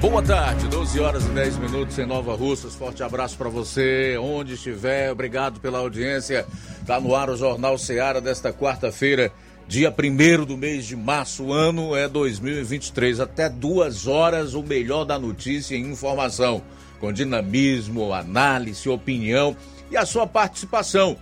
Boa tarde, 12 horas e 10 minutos em Nova Russas. Forte abraço para você, onde estiver. Obrigado pela audiência. Tá no ar o Jornal Seara desta quarta-feira, dia 1 do mês de março. O ano é 2023. Até duas horas, o melhor da notícia e informação. Com dinamismo, análise, opinião e a sua participação.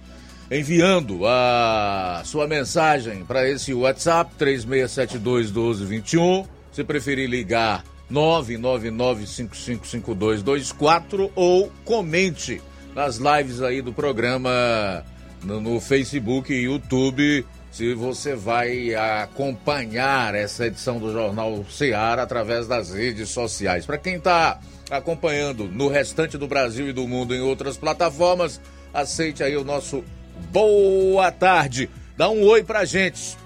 Enviando a sua mensagem para esse WhatsApp 3672 1221. Se preferir ligar 999555224 ou comente nas lives aí do programa no, no, Facebook e YouTube se você vai acompanhar essa edição do Jornal Ceará através das redes sociais. Para quem está acompanhando no restante do Brasil e do mundo em outras plataformas, aceite aí o nosso boa tarde. Dá um oi pra gente.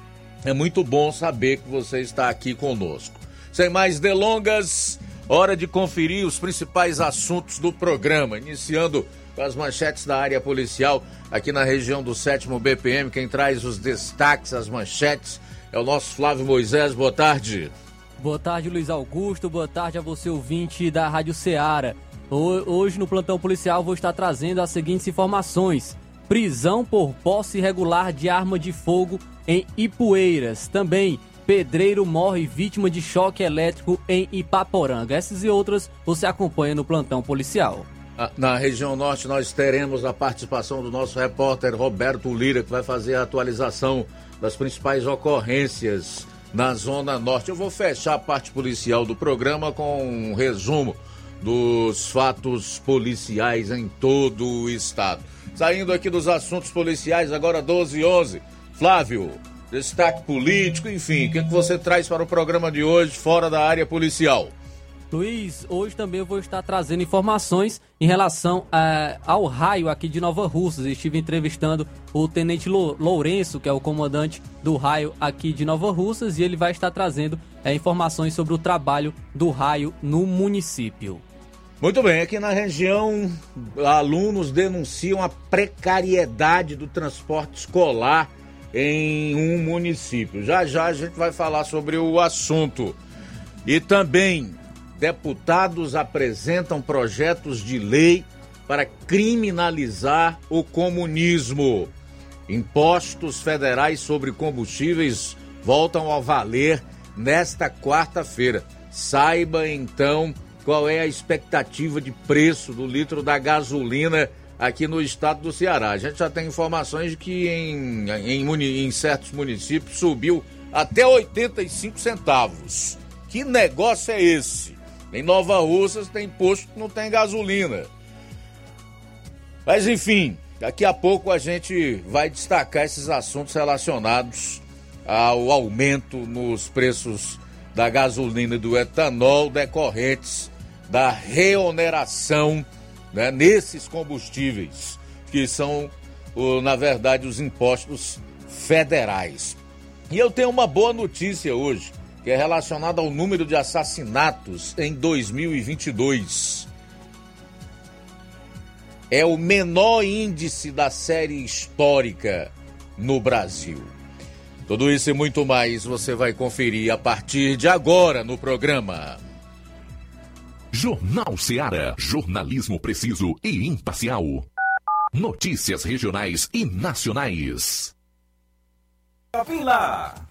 É muito bom saber que você está aqui conosco. Sem mais delongas, hora de conferir os principais assuntos do programa, iniciando com as manchetes da área policial aqui na região do 7 BPM. Quem traz os destaques, as manchetes, é o nosso Flávio Moisés. Boa tarde. Boa tarde, Luiz Augusto. Boa tarde a você, ouvinte da Rádio Ceará. Hoje, no plantão policial, vou estar trazendo as seguintes informações: prisão por posse irregular de arma de fogo em Ipueiras. Também, Pedreiro morre vítima de choque elétrico em Ipaporanga. Essas e outras você acompanha no plantão policial. Ah, na região norte, nós teremos a participação do nosso repórter Roberto Lira, que vai fazer a atualização das principais ocorrências na Zona Norte. Eu vou fechar a parte policial do programa com um resumo dos fatos policiais em todo o estado. Saindo aqui dos assuntos policiais, agora 12 e 11. Flávio, destaque político, enfim, o que, é que você traz para o programa de hoje fora da área policial? Luiz, hoje também eu vou estar trazendo informações em relação uh, ao raio aqui de Nova Russas. Estive entrevistando o Tenente Lourenço, que é o comandante do raio aqui de Nova Russas, e ele vai estar trazendo uh, informações sobre o trabalho do raio no município. Muito bem, aqui na região, alunos denunciam a precariedade do transporte escolar em um município. Já já a gente vai falar sobre o assunto. E também, deputados apresentam projetos de lei para criminalizar o comunismo. Impostos federais sobre combustíveis voltam a valer nesta quarta-feira. Saiba então qual é a expectativa de preço do litro da gasolina aqui no estado do Ceará. A gente já tem informações de que em, em, em certos municípios subiu até 85 centavos. Que negócio é esse? Em Nova Russas tem posto que não tem gasolina. Mas enfim, daqui a pouco a gente vai destacar esses assuntos relacionados ao aumento nos preços da gasolina e do etanol decorrentes da reoneração né, nesses combustíveis, que são, na verdade, os impostos federais. E eu tenho uma boa notícia hoje, que é relacionada ao número de assassinatos em 2022. É o menor índice da série histórica no Brasil. Tudo isso e muito mais você vai conferir a partir de agora no programa. Jornal Seara. Jornalismo preciso e imparcial. Notícias regionais e nacionais. Shopping Lá.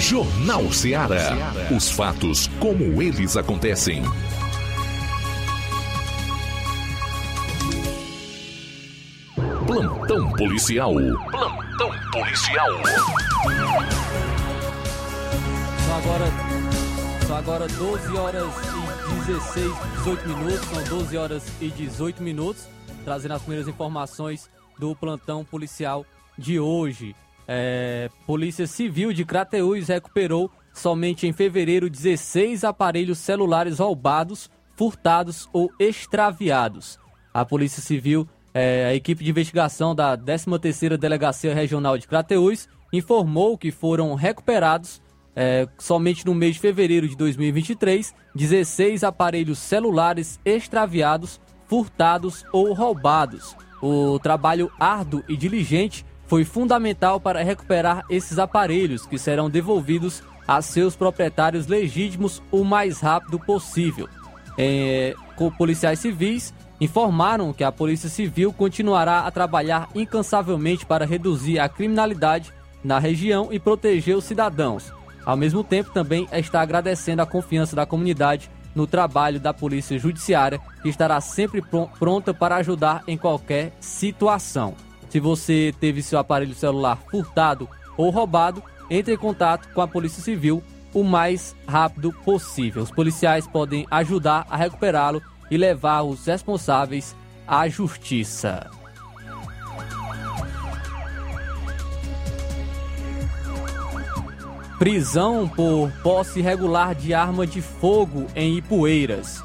Jornal Ceará. Os fatos como eles acontecem. Plantão policial. Plantão policial. São agora, são agora 12 horas e 16, 18 minutos. São 12 horas e 18 minutos. Trazendo as primeiras informações do plantão policial de hoje. É, Polícia Civil de Crateús recuperou somente em fevereiro 16 aparelhos celulares roubados, furtados ou extraviados. A Polícia Civil, é, a equipe de investigação da 13ª Delegacia Regional de Crateús, informou que foram recuperados é, somente no mês de fevereiro de 2023 16 aparelhos celulares extraviados, furtados ou roubados. O trabalho árduo e diligente foi fundamental para recuperar esses aparelhos, que serão devolvidos a seus proprietários legítimos o mais rápido possível. É, policiais civis informaram que a Polícia Civil continuará a trabalhar incansavelmente para reduzir a criminalidade na região e proteger os cidadãos. Ao mesmo tempo, também está agradecendo a confiança da comunidade no trabalho da Polícia Judiciária, que estará sempre pronta para ajudar em qualquer situação. Se você teve seu aparelho celular furtado ou roubado, entre em contato com a Polícia Civil o mais rápido possível. Os policiais podem ajudar a recuperá-lo e levar os responsáveis à justiça. Prisão por posse irregular de arma de fogo em Ipueiras.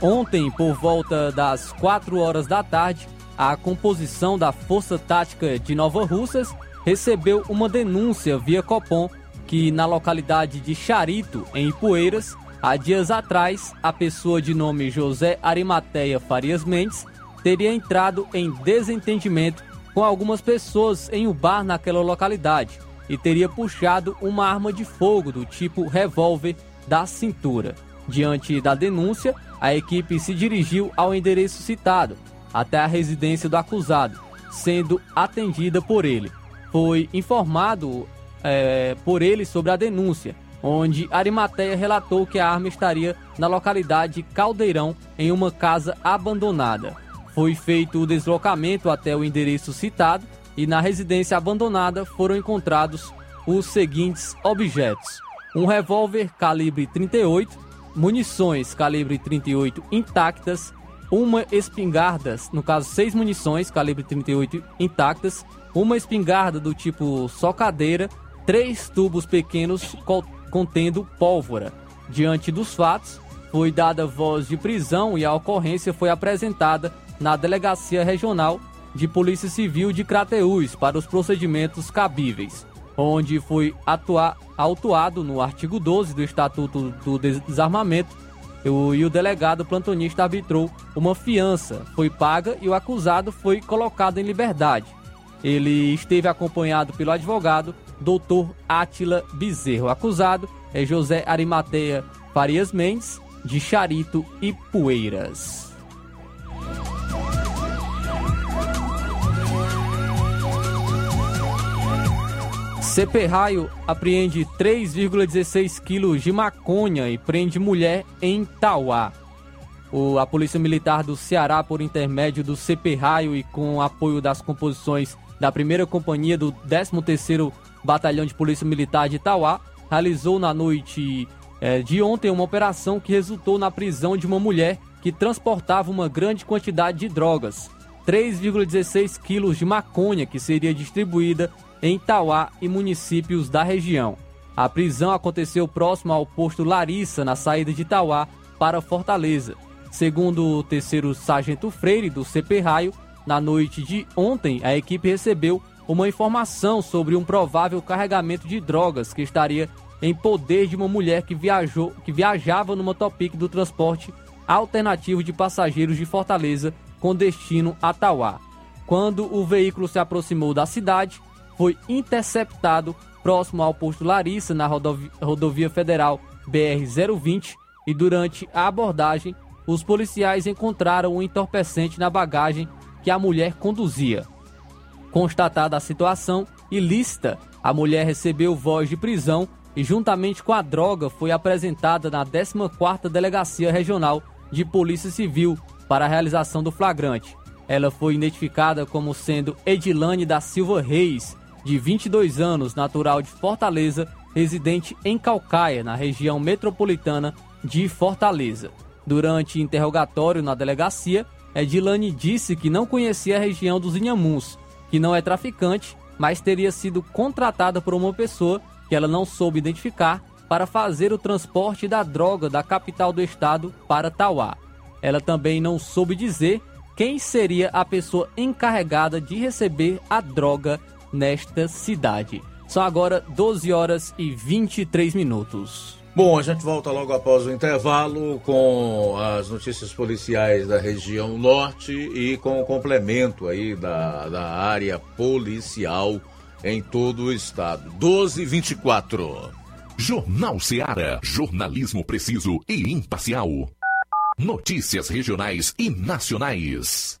Ontem, por volta das 4 horas da tarde, a composição da Força Tática de Nova Russas recebeu uma denúncia via Copom que na localidade de Charito, em Ipueiras, há dias atrás, a pessoa de nome José Arimateia Farias Mendes teria entrado em desentendimento com algumas pessoas em um bar naquela localidade e teria puxado uma arma de fogo do tipo revólver da cintura. Diante da denúncia, a equipe se dirigiu ao endereço citado, até a residência do acusado, sendo atendida por ele. Foi informado é, por ele sobre a denúncia, onde Arimateia relatou que a arma estaria na localidade Caldeirão, em uma casa abandonada. Foi feito o deslocamento até o endereço citado e na residência abandonada foram encontrados os seguintes objetos: um revólver calibre 38, munições calibre 38 intactas, uma espingarda, no caso seis munições calibre 38 intactas, uma espingarda do tipo socadeira, três tubos pequenos contendo pólvora. Diante dos fatos, foi dada voz de prisão e a ocorrência foi apresentada na Delegacia Regional de Polícia Civil de Crateús para os procedimentos cabíveis, onde foi autuado no artigo 12 do Estatuto do Desarmamento e o delegado plantonista arbitrou uma fiança, foi paga e o acusado foi colocado em liberdade. Ele esteve acompanhado pelo advogado Dr. Átila Bezerro. O acusado é José Arimateia Farias Mendes, de Charito e Poeiras. CP Raio apreende 3,16 quilos de maconha e prende mulher em Tauá. O, a Polícia Militar do Ceará, por intermédio do CP Raio e com apoio das composições da primeira companhia do 13º Batalhão de Polícia Militar de Tauá, realizou na noite é, de ontem uma operação que resultou na prisão de uma mulher que transportava uma grande quantidade de drogas, 3,16 quilos de maconha que seria distribuída em Tauá e municípios da região. A prisão aconteceu próximo ao posto Larissa, na saída de Tauá para Fortaleza. Segundo o terceiro sargento Freire do CP Raio, na noite de ontem a equipe recebeu uma informação sobre um provável carregamento de drogas que estaria em poder de uma mulher que viajou, que viajava no motopic do transporte alternativo de passageiros de Fortaleza com destino a Tauá. Quando o veículo se aproximou da cidade, foi interceptado próximo ao posto Larissa, na rodovia, rodovia federal BR-020, e durante a abordagem, os policiais encontraram um entorpecente na bagagem que a mulher conduzia. Constatada a situação ilícita, a mulher recebeu voz de prisão e, juntamente com a droga, foi apresentada na 14ª Delegacia Regional de Polícia Civil para a realização do flagrante. Ela foi identificada como sendo Edilane da Silva Reis, de 22 anos, natural de Fortaleza, residente em Calcaia, na região metropolitana de Fortaleza. Durante interrogatório na delegacia, Edilane disse que não conhecia a região dos Inhamuns, que não é traficante, mas teria sido contratada por uma pessoa que ela não soube identificar para fazer o transporte da droga da capital do estado para Tauá. Ela também não soube dizer quem seria a pessoa encarregada de receber a droga nesta cidade. São agora 12 horas e 23 minutos. Bom, a gente volta logo após o intervalo com as notícias policiais da região norte e com o complemento aí da, da área policial em todo o estado. 12 e 24. Jornal Seara. Jornalismo preciso e imparcial. Notícias regionais e nacionais.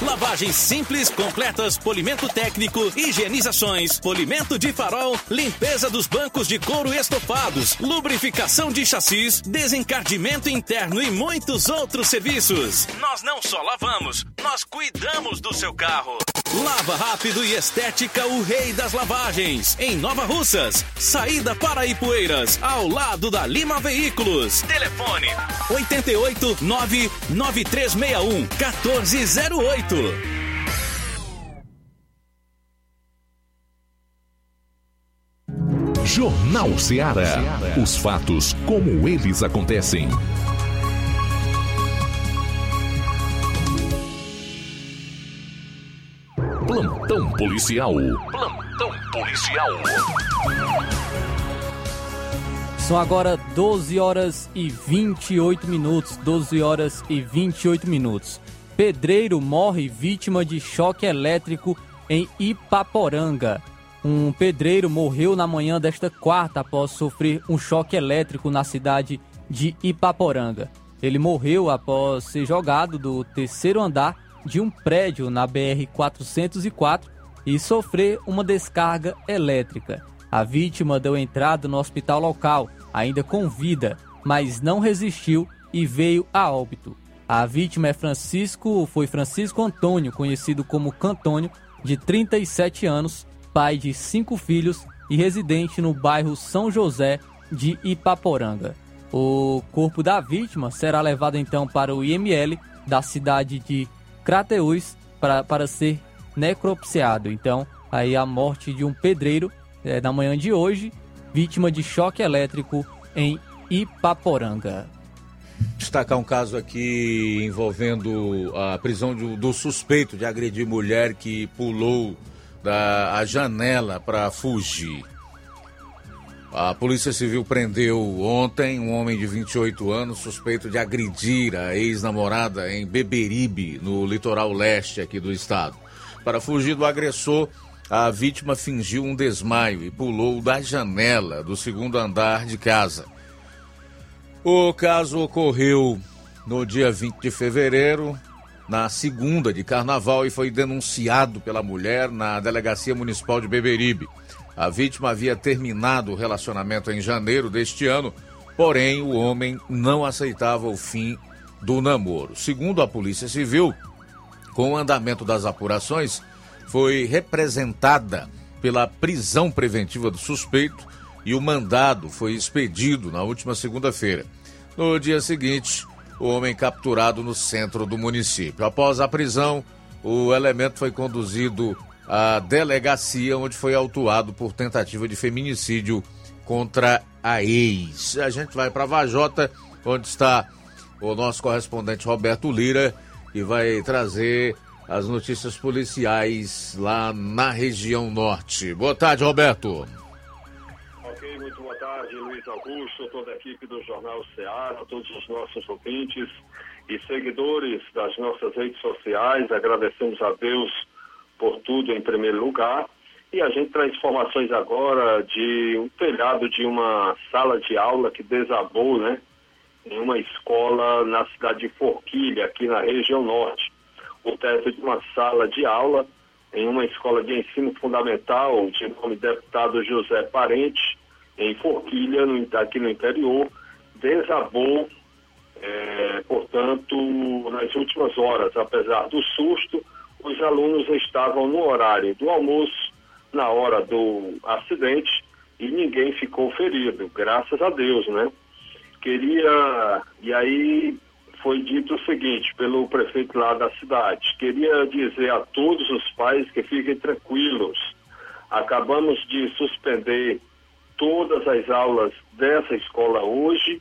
Lavagens simples, completas, polimento técnico, higienizações, polimento de farol, limpeza dos bancos de couro estofados, lubrificação de chassis, desencardimento interno e muitos outros serviços. Nós não só lavamos, nós cuidamos do seu carro. Lava Rápido e Estética, o rei das lavagens. Em Nova Russas, saída para Ipueiras, ao lado da Lima Veículos. Telefone 88 99361 1408. Jornal Ceará. Os fatos como eles acontecem. Plantão policial. Plantão policial. São agora 12 horas e 28 minutos. 12 horas e 28 minutos. Pedreiro morre vítima de choque elétrico em Ipaporanga. Um pedreiro morreu na manhã desta quarta após sofrer um choque elétrico na cidade de Ipaporanga. Ele morreu após ser jogado do terceiro andar de um prédio na BR-404 e sofrer uma descarga elétrica. A vítima deu entrada no hospital local, ainda com vida, mas não resistiu e veio a óbito. A vítima é Francisco, foi Francisco Antônio, conhecido como Cantônio, de 37 anos, pai de cinco filhos e residente no bairro São José de Ipaporanga. O corpo da vítima será levado então para o IML da cidade de Crateús para, para ser necropsiado. Então, aí a morte de um pedreiro é, na manhã de hoje, vítima de choque elétrico em Ipaporanga. Destacar um caso aqui envolvendo a prisão do, do suspeito de agredir mulher que pulou da a janela para fugir. A Polícia Civil prendeu ontem um homem de 28 anos suspeito de agredir a ex-namorada em Beberibe, no litoral leste aqui do estado. Para fugir do agressor, a vítima fingiu um desmaio e pulou da janela do segundo andar de casa. O caso ocorreu no dia 20 de fevereiro, na segunda de carnaval, e foi denunciado pela mulher na Delegacia Municipal de Beberibe. A vítima havia terminado o relacionamento em janeiro deste ano, porém o homem não aceitava o fim do namoro. Segundo a Polícia Civil, com o andamento das apurações, foi representada pela prisão preventiva do suspeito e o mandado foi expedido na última segunda-feira. No dia seguinte, o homem capturado no centro do município. Após a prisão, o elemento foi conduzido à delegacia, onde foi autuado por tentativa de feminicídio contra a ex. A gente vai para Vajota, onde está o nosso correspondente Roberto Lira, e vai trazer as notícias policiais lá na região norte. Boa tarde, Roberto. Ok, muito boa tarde, Luiz Augusto, toda a equipe do Jornal Ceará, todos os nossos ouvintes e seguidores das nossas redes sociais. Agradecemos a Deus por tudo em primeiro lugar. E a gente traz informações agora de um telhado de uma sala de aula que desabou, né? Em uma escola na cidade de Forquilha, aqui na região norte o teto de uma sala de aula em uma escola de ensino fundamental de nome deputado José Parente, em Forquilha, no, aqui no interior, desabou, é, portanto, nas últimas horas. Apesar do susto, os alunos estavam no horário do almoço, na hora do acidente, e ninguém ficou ferido, graças a Deus, né? Queria, e aí foi dito o seguinte pelo prefeito lá da cidade. Queria dizer a todos os pais que fiquem tranquilos. Acabamos de suspender todas as aulas dessa escola hoje,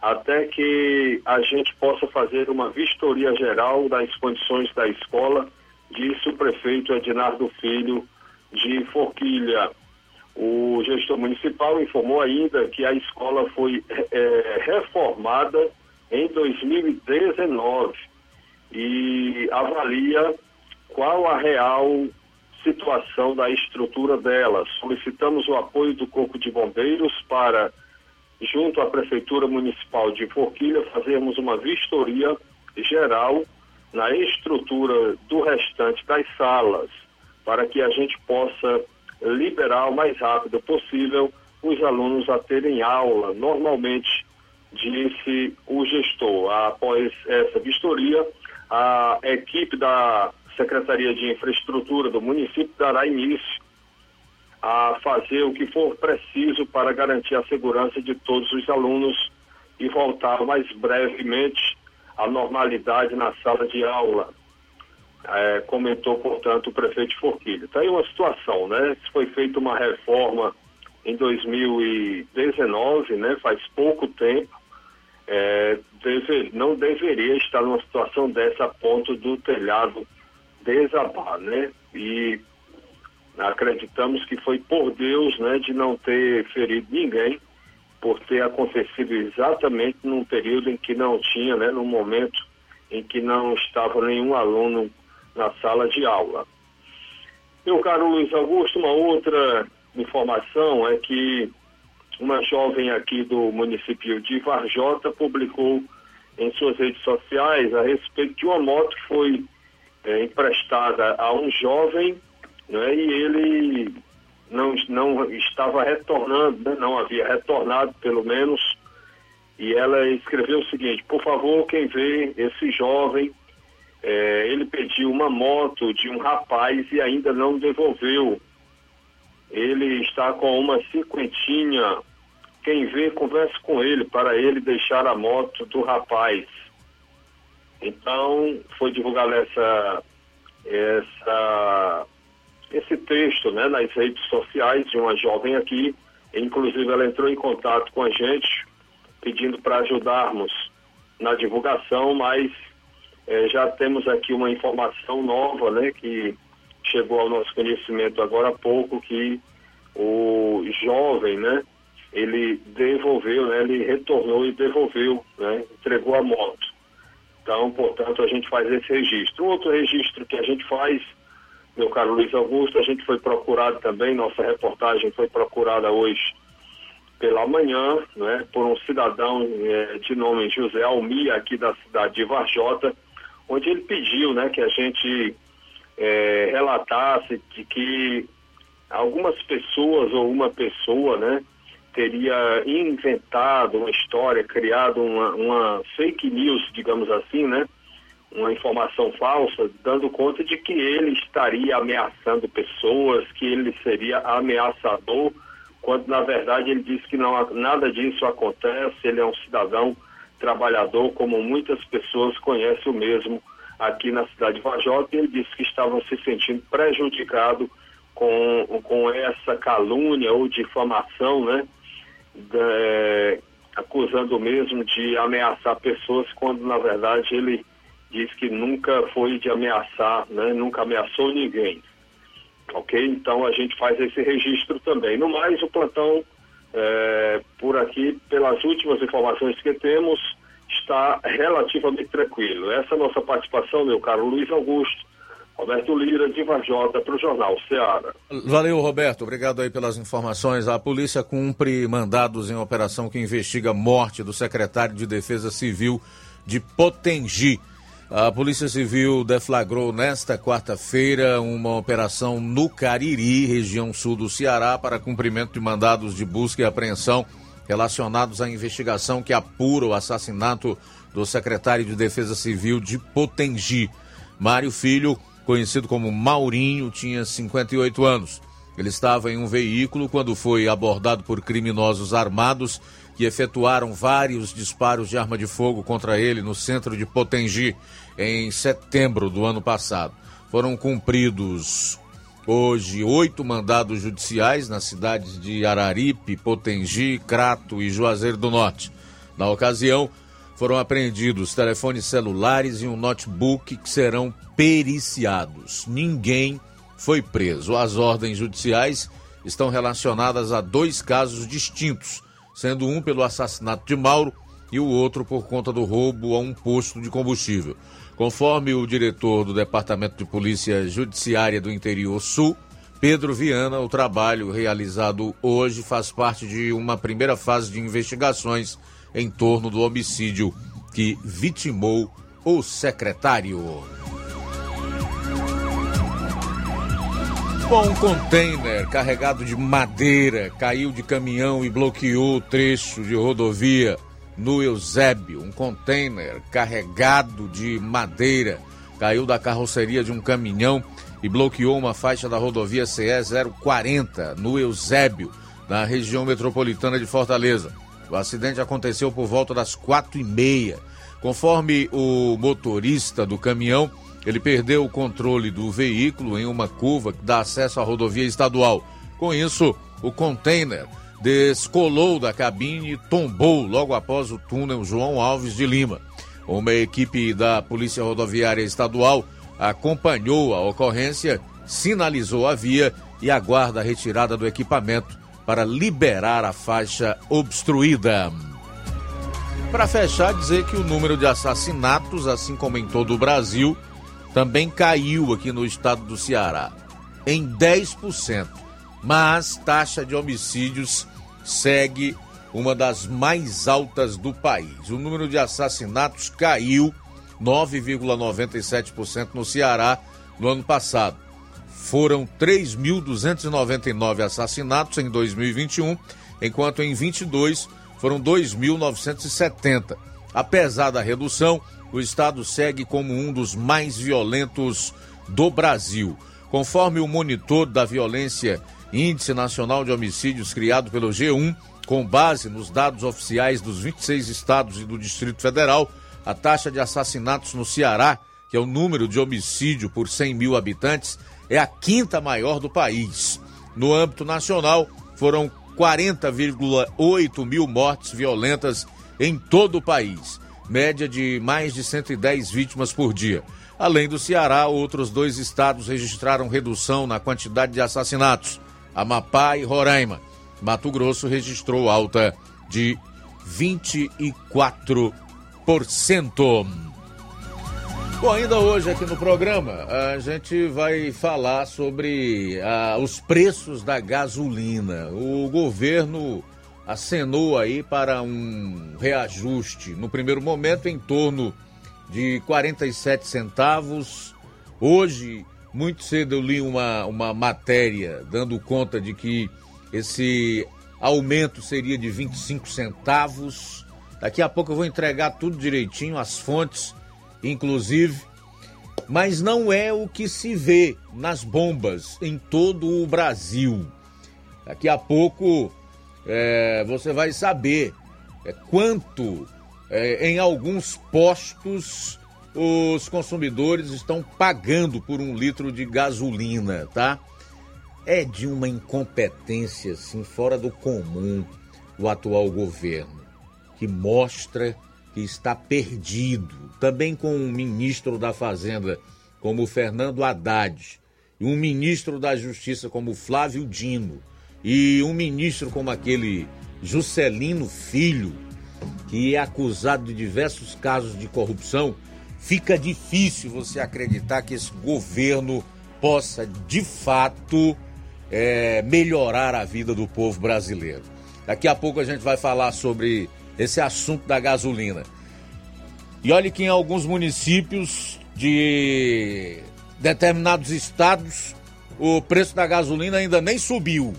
até que a gente possa fazer uma vistoria geral das condições da escola, disse o prefeito Ednardo Filho de Forquilha. O gestor municipal informou ainda que a escola foi é, reformada em 2019 e avalia qual a real situação da estrutura dela. Solicitamos o apoio do Corpo de Bombeiros para, junto à Prefeitura Municipal de Forquilha, fazermos uma vistoria geral na estrutura do restante das salas, para que a gente possa liberar o mais rápido possível os alunos a terem aula normalmente disse o gestor. Após essa vistoria, a equipe da Secretaria de Infraestrutura do município dará início a fazer o que for preciso para garantir a segurança de todos os alunos e voltar mais brevemente à normalidade na sala de aula. É, comentou, portanto, o prefeito Forquilha. Está aí uma situação, né? Foi feita uma reforma em 2019, né? Faz pouco tempo é, deve, não deveria estar numa situação dessa a ponto do telhado desabar, né? E acreditamos que foi por Deus, né, de não ter ferido ninguém, por ter acontecido exatamente num período em que não tinha, né, num momento em que não estava nenhum aluno na sala de aula. Meu caro Luiz Augusto, uma outra informação é que uma jovem aqui do município de Varjota publicou em suas redes sociais a respeito de uma moto que foi é, emprestada a um jovem né, e ele não, não estava retornando, né, não havia retornado pelo menos, e ela escreveu o seguinte, por favor, quem vê esse jovem, é, ele pediu uma moto de um rapaz e ainda não devolveu. Ele está com uma cinquentinha quem vê, converse com ele para ele deixar a moto do rapaz. Então, foi divulgado essa, essa, esse texto né, nas redes sociais de uma jovem aqui. Inclusive, ela entrou em contato com a gente, pedindo para ajudarmos na divulgação, mas é, já temos aqui uma informação nova, né, que chegou ao nosso conhecimento agora há pouco, que o jovem, né, ele devolveu, né, ele retornou e devolveu, né, entregou a moto. Então, portanto, a gente faz esse registro. Outro registro que a gente faz, meu caro Luiz Augusto, a gente foi procurado também, nossa reportagem foi procurada hoje pela manhã, né, por um cidadão é, de nome José Almir, aqui da cidade de Varjota, onde ele pediu né, que a gente é, relatasse de que algumas pessoas ou uma pessoa né, teria inventado uma história, criado uma, uma fake news, digamos assim, né, uma informação falsa, dando conta de que ele estaria ameaçando pessoas, que ele seria ameaçador, quando na verdade ele disse que não, nada disso acontece, ele é um cidadão trabalhador, como muitas pessoas conhecem o mesmo aqui na cidade de Vajota, e ele disse que estavam se sentindo prejudicado com, com essa calúnia ou difamação, né, de, acusando mesmo de ameaçar pessoas, quando na verdade ele diz que nunca foi de ameaçar, né? nunca ameaçou ninguém. Ok? Então a gente faz esse registro também. No mais, o plantão, é, por aqui, pelas últimas informações que temos, está relativamente tranquilo. Essa é a nossa participação, meu caro Luiz Augusto. Roberto Lira, de Varjota, para o Jornal Ceará. Valeu, Roberto. Obrigado aí pelas informações. A polícia cumpre mandados em operação que investiga a morte do secretário de Defesa Civil de Potengi. A Polícia Civil deflagrou nesta quarta-feira uma operação no Cariri, região sul do Ceará, para cumprimento de mandados de busca e apreensão relacionados à investigação que apura o assassinato do secretário de Defesa Civil de Potengi. Mário Filho, conhecido como Maurinho, tinha 58 anos. Ele estava em um veículo quando foi abordado por criminosos armados que efetuaram vários disparos de arma de fogo contra ele no centro de Potengi em setembro do ano passado. Foram cumpridos hoje oito mandados judiciais nas cidades de Araripe, Potengi, Crato e Juazeiro do Norte. Na ocasião, foram apreendidos telefones celulares e um notebook que serão periciados. Ninguém foi preso. As ordens judiciais estão relacionadas a dois casos distintos sendo um pelo assassinato de Mauro e o outro por conta do roubo a um posto de combustível. Conforme o diretor do Departamento de Polícia Judiciária do Interior Sul, Pedro Viana, o trabalho realizado hoje faz parte de uma primeira fase de investigações em torno do homicídio que vitimou o secretário. Bom, um container carregado de madeira caiu de caminhão e bloqueou o trecho de rodovia no Eusébio. Um container carregado de madeira caiu da carroceria de um caminhão e bloqueou uma faixa da rodovia CE 040 no Eusébio, na região metropolitana de Fortaleza. O acidente aconteceu por volta das quatro e meia. Conforme o motorista do caminhão, ele perdeu o controle do veículo em uma curva que dá acesso à rodovia estadual. Com isso, o container descolou da cabine e tombou logo após o túnel João Alves de Lima. Uma equipe da Polícia Rodoviária Estadual acompanhou a ocorrência, sinalizou a via e aguarda a retirada do equipamento para liberar a faixa obstruída. Para fechar, dizer que o número de assassinatos, assim como em todo o Brasil, também caiu aqui no estado do Ceará em 10%, mas taxa de homicídios segue uma das mais altas do país. O número de assassinatos caiu 9,97% no Ceará no ano passado. Foram 3.299 assassinatos em 2021, enquanto em 22 foram 2.970. Apesar da redução, o estado segue como um dos mais violentos do Brasil. Conforme o monitor da violência Índice Nacional de Homicídios criado pelo G1, com base nos dados oficiais dos 26 estados e do Distrito Federal, a taxa de assassinatos no Ceará, que é o número de homicídio por 100 mil habitantes, é a quinta maior do país. No âmbito nacional, foram 40,8 mil mortes violentas em todo o país média de mais de 110 vítimas por dia. Além do Ceará, outros dois estados registraram redução na quantidade de assassinatos: Amapá e Roraima. Mato Grosso registrou alta de 24%. Bom, ainda hoje aqui no programa, a gente vai falar sobre ah, os preços da gasolina. O governo acenou aí para um reajuste, no primeiro momento, em torno de 47 centavos. Hoje, muito cedo, eu li uma, uma matéria dando conta de que esse aumento seria de 25 centavos. Daqui a pouco eu vou entregar tudo direitinho, as fontes, inclusive. Mas não é o que se vê nas bombas em todo o Brasil. Daqui a pouco é, você vai saber é, quanto é, em alguns postos os consumidores estão pagando por um litro de gasolina, tá? É de uma incompetência assim fora do comum o atual governo, que mostra que está perdido. Também com um ministro da Fazenda como Fernando Haddad e um ministro da Justiça como Flávio Dino e um ministro como aquele Juscelino Filho, que é acusado de diversos casos de corrupção, fica difícil você acreditar que esse governo possa de fato é, melhorar a vida do povo brasileiro. Daqui a pouco a gente vai falar sobre esse assunto da gasolina. E olhe que em alguns municípios de determinados estados o preço da gasolina ainda nem subiu.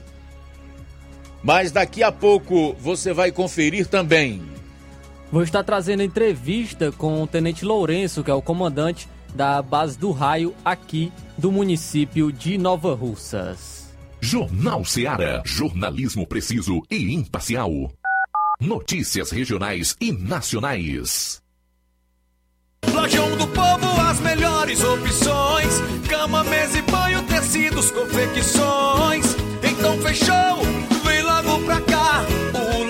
Mas daqui a pouco você vai conferir também. Vou estar trazendo entrevista com o Tenente Lourenço, que é o comandante da base do raio aqui do município de Nova Russas. Jornal Seara. Jornalismo preciso e imparcial. Notícias regionais e nacionais. Lojão do Povo, as melhores opções: cama, mesa e banho, tecidos, confecções. Então fechou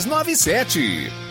62 3297.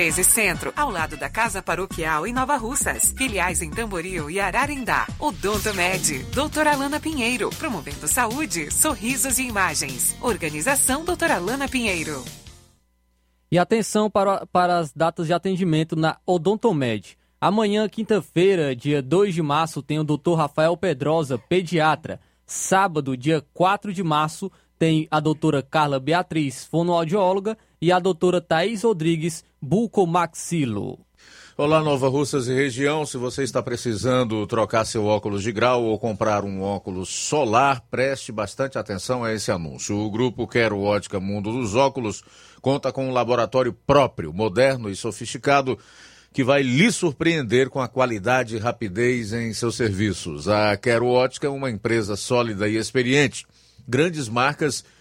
13 Centro, ao lado da Casa Paroquial em Nova Russas. Filiais em Tamboril e Ararindá. Odonto Med, doutora Alana Pinheiro, promovendo saúde, sorrisos e imagens. Organização doutora Alana Pinheiro. E atenção para, para as datas de atendimento na Odontomed. Amanhã, quinta-feira, dia 2 de março, tem o Dr. Rafael Pedrosa, pediatra. Sábado, dia 4 de março, tem a doutora Carla Beatriz, fonoaudióloga, e a doutora Thaís Rodrigues, bucomaxilo. Olá, Nova Russas e região. Se você está precisando trocar seu óculos de grau ou comprar um óculos solar, preste bastante atenção a esse anúncio. O grupo Quero Ótica Mundo dos Óculos conta com um laboratório próprio, moderno e sofisticado que vai lhe surpreender com a qualidade e rapidez em seus serviços. A Quero Ótica é uma empresa sólida e experiente, grandes marcas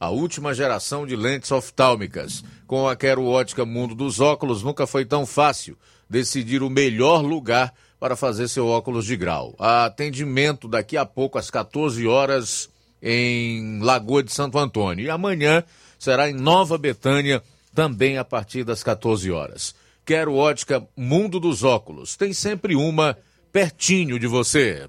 a última geração de lentes oftálmicas. Com a Quero Ótica Mundo dos Óculos, nunca foi tão fácil decidir o melhor lugar para fazer seu óculos de grau. Atendimento daqui a pouco às 14 horas em Lagoa de Santo Antônio. E amanhã será em Nova Betânia, também a partir das 14 horas. Quero ótica Mundo dos Óculos. Tem sempre uma pertinho de você.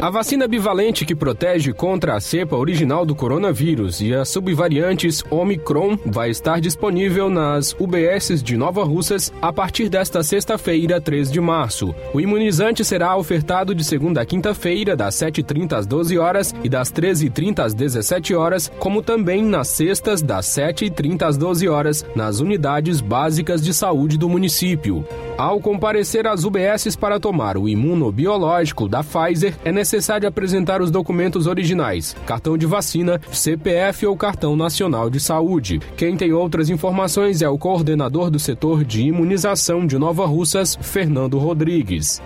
A vacina bivalente que protege contra a cepa original do coronavírus e as subvariantes Omicron vai estar disponível nas UBSs de Nova Russas a partir desta sexta-feira, 3 de março. O imunizante será ofertado de segunda a quinta-feira, das 7h30 às 12 horas e das 13h30 às 17 horas, como também nas sextas, das 7h30 às 12 horas, nas unidades básicas de saúde do município. Ao comparecer às UBSs para tomar o imunobiológico da Pfizer, é necessário apresentar os documentos originais, cartão de vacina, CPF ou cartão nacional de saúde. Quem tem outras informações é o coordenador do setor de imunização de Nova Russas, Fernando Rodrigues.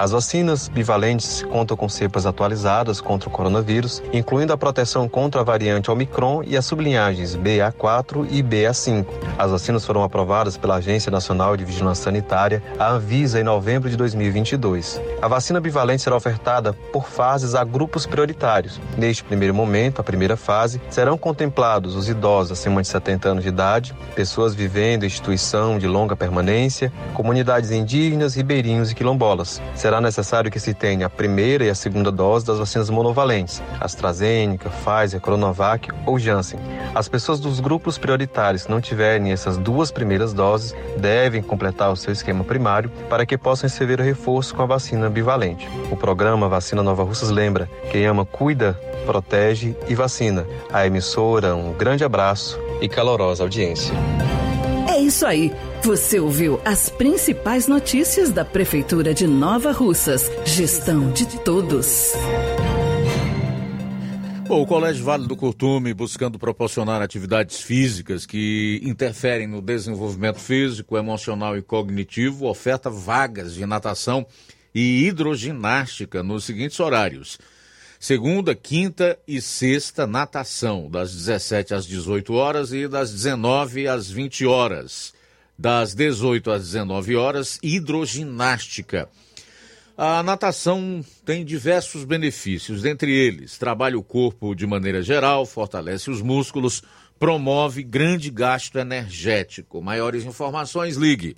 As vacinas bivalentes contam com cepas atualizadas contra o coronavírus, incluindo a proteção contra a variante Omicron e as sublinhagens BA4 e BA5. As vacinas foram aprovadas pela Agência Nacional de Vigilância Sanitária, a Anvisa, em novembro de 2022. A vacina bivalente será ofertada por fases a grupos prioritários. Neste primeiro momento, a primeira fase, serão contemplados os idosos acima de 70 anos de idade, pessoas vivendo em instituição de longa permanência, comunidades indígenas, ribeirinhos e quilombolas. Será necessário que se tenha a primeira e a segunda dose das vacinas monovalentes, AstraZeneca, Pfizer, Coronavac ou Janssen. As pessoas dos grupos prioritários que não tiverem essas duas primeiras doses devem completar o seu esquema primário para que possam receber o reforço com a vacina bivalente. O programa Vacina Nova Russas lembra: quem ama, cuida, protege e vacina. A emissora, um grande abraço e calorosa audiência. Isso aí. Você ouviu as principais notícias da Prefeitura de Nova Russas. Gestão de todos. Bom, o Colégio Vale do Curtume, buscando proporcionar atividades físicas que interferem no desenvolvimento físico, emocional e cognitivo, oferta vagas de natação e hidroginástica nos seguintes horários. Segunda, quinta e sexta, natação, das 17 às 18 horas e das 19 às 20 horas. Das 18 às 19 horas, hidroginástica. A natação tem diversos benefícios, dentre eles, trabalha o corpo de maneira geral, fortalece os músculos, promove grande gasto energético. Maiores informações, ligue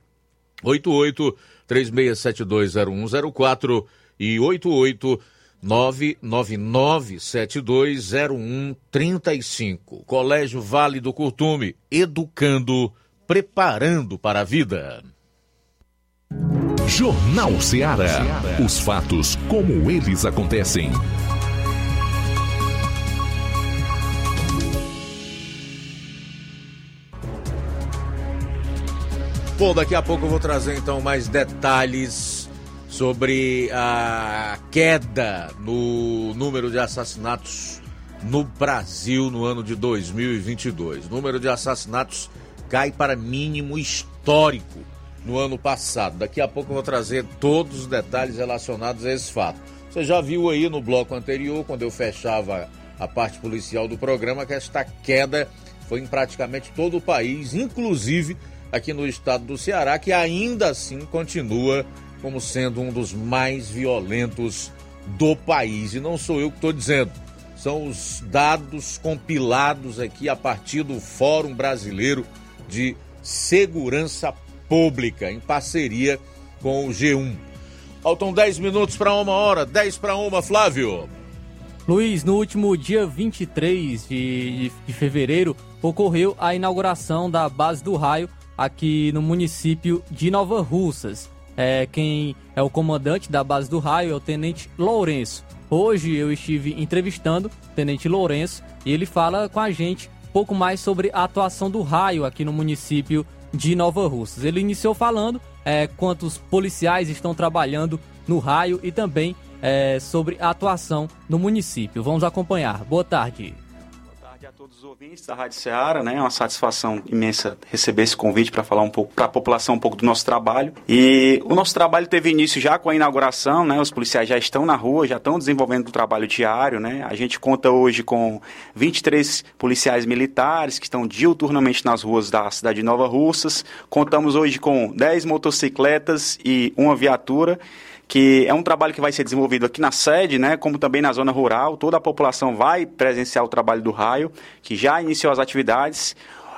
88 36720104 e 88 999720135. Colégio Vale do Curtume, educando, preparando para a vida. Jornal Ceará. Os fatos como eles acontecem. Bom, daqui a pouco eu vou trazer então mais detalhes sobre a queda no número de assassinatos no Brasil no ano de 2022. O número de assassinatos cai para mínimo histórico no ano passado. Daqui a pouco eu vou trazer todos os detalhes relacionados a esse fato. Você já viu aí no bloco anterior, quando eu fechava a parte policial do programa, que esta queda foi em praticamente todo o país, inclusive aqui no estado do Ceará, que ainda assim continua como sendo um dos mais violentos do país. E não sou eu que estou dizendo, são os dados compilados aqui a partir do Fórum Brasileiro de Segurança Pública, em parceria com o G1. Faltam 10 minutos para uma hora, 10 para uma, Flávio. Luiz, no último dia 23 de, de fevereiro, ocorreu a inauguração da base do raio aqui no município de Nova Russas. É, quem é o comandante da base do raio é o Tenente Lourenço. Hoje eu estive entrevistando o Tenente Lourenço e ele fala com a gente um pouco mais sobre a atuação do raio aqui no município de Nova Russas. Ele iniciou falando é, quantos policiais estão trabalhando no raio e também é, sobre a atuação no município. Vamos acompanhar. Boa tarde todos os ouvintes da Rádio Ceará, né? É uma satisfação imensa receber esse convite para falar um pouco para a população um pouco do nosso trabalho. E o nosso trabalho teve início já com a inauguração, né? Os policiais já estão na rua, já estão desenvolvendo o trabalho diário, né? A gente conta hoje com 23 policiais militares que estão diuturnamente nas ruas da cidade de Nova Russas. Contamos hoje com 10 motocicletas e uma viatura que é um trabalho que vai ser desenvolvido aqui na sede, né, como também na zona rural. Toda a população vai presenciar o trabalho do raio, que já iniciou as atividades.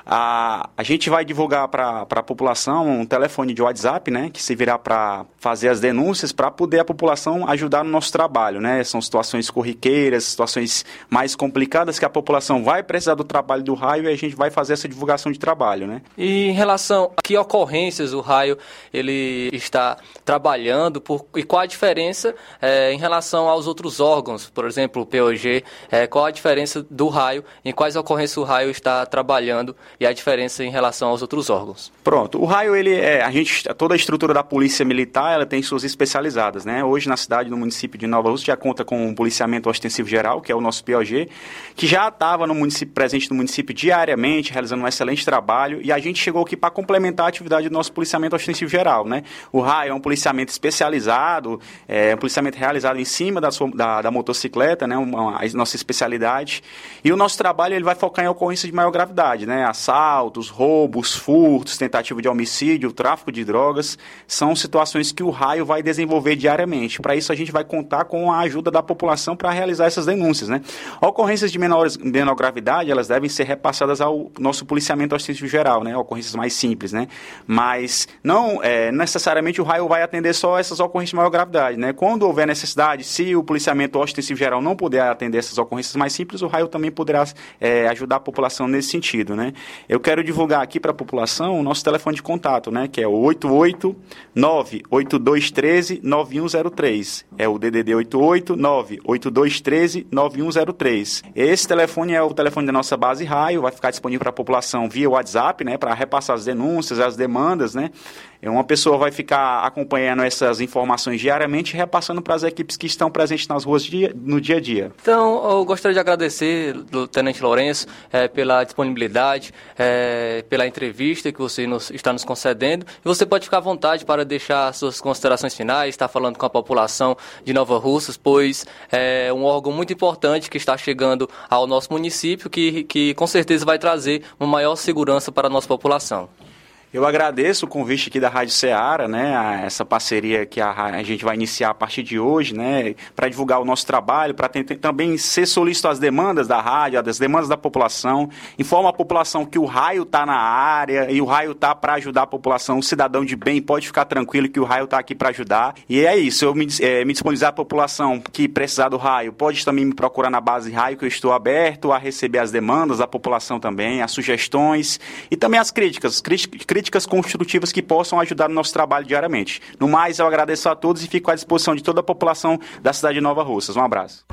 A, a gente vai divulgar para a população um telefone de WhatsApp, né, que servirá para fazer as denúncias, para poder a população ajudar no nosso trabalho, né? São situações corriqueiras, situações mais complicadas que a população vai precisar do trabalho do raio e a gente vai fazer essa divulgação de trabalho, né? E em relação a que ocorrências o raio ele está trabalhando por, e qual a diferença é, em relação aos outros órgãos, por exemplo, o POG, é, qual a diferença do raio, em quais ocorrências o raio está trabalhando e a diferença em relação aos outros órgãos. Pronto, o raio ele é a gente toda a estrutura da polícia militar ela tem suas especializadas, né? Hoje na cidade no município de Nova Rússia já conta com um policiamento ostensivo geral que é o nosso POG, que já estava no município presente no município diariamente realizando um excelente trabalho e a gente chegou aqui para complementar a atividade do nosso policiamento ostensivo geral, né? O raio é um policiamento especializado, é um policiamento realizado em cima da, sua, da, da motocicleta, né? Uma, a nossa especialidade e o nosso trabalho ele vai focar em ocorrências de maior gravidade, né? Assaltos, roubos, furtos, tentativa de homicídio, tráfico de drogas, são situações que o raio vai desenvolver diariamente. Para isso, a gente vai contar com a ajuda da população para realizar essas denúncias. Né? Ocorrências de menor, gravidade, elas devem ser repassadas ao nosso policiamento ostensivo geral, né? ocorrências mais simples. Né? Mas não é, necessariamente o raio vai atender só essas ocorrências de maior gravidade. Né? Quando houver necessidade, se o policiamento ostensivo geral não puder atender essas ocorrências mais simples, o raio também poderá é, ajudar a população nesse sentido. Né? Eu quero divulgar aqui para a população o nosso telefone de contato, né, que é o 889-8213-9103. É o DDD 889-8213-9103. Esse telefone é o telefone da nossa base raio, vai ficar disponível para a população via WhatsApp, né, para repassar as denúncias, as demandas, né, é uma pessoa vai ficar acompanhando essas informações diariamente e repassando para as equipes que estão presentes nas ruas no dia a dia. Então, eu gostaria de agradecer, Tenente Lourenço, é, pela disponibilidade, é, pela entrevista que você nos, está nos concedendo. E você pode ficar à vontade para deixar suas considerações finais, estar falando com a população de Nova Russas, pois é um órgão muito importante que está chegando ao nosso município, que, que com certeza vai trazer uma maior segurança para a nossa população. Eu agradeço o convite aqui da Rádio Ceará, né, essa parceria que a, a, gente vai iniciar a partir de hoje, né, para divulgar o nosso trabalho, para também ser solícito às demandas da rádio, às demandas da população, informa a população que o raio está na área e o raio está para ajudar a população, o cidadão de bem pode ficar tranquilo que o raio está aqui para ajudar. E é isso, eu me, é, me disponibilizar a população que precisar do raio, pode também me procurar na base raio, que eu estou aberto a receber as demandas da população também, as sugestões e também as críticas, críticas críticas construtivas que possam ajudar no nosso trabalho diariamente. No mais, eu agradeço a todos e fico à disposição de toda a população da cidade de Nova Russas. Um abraço.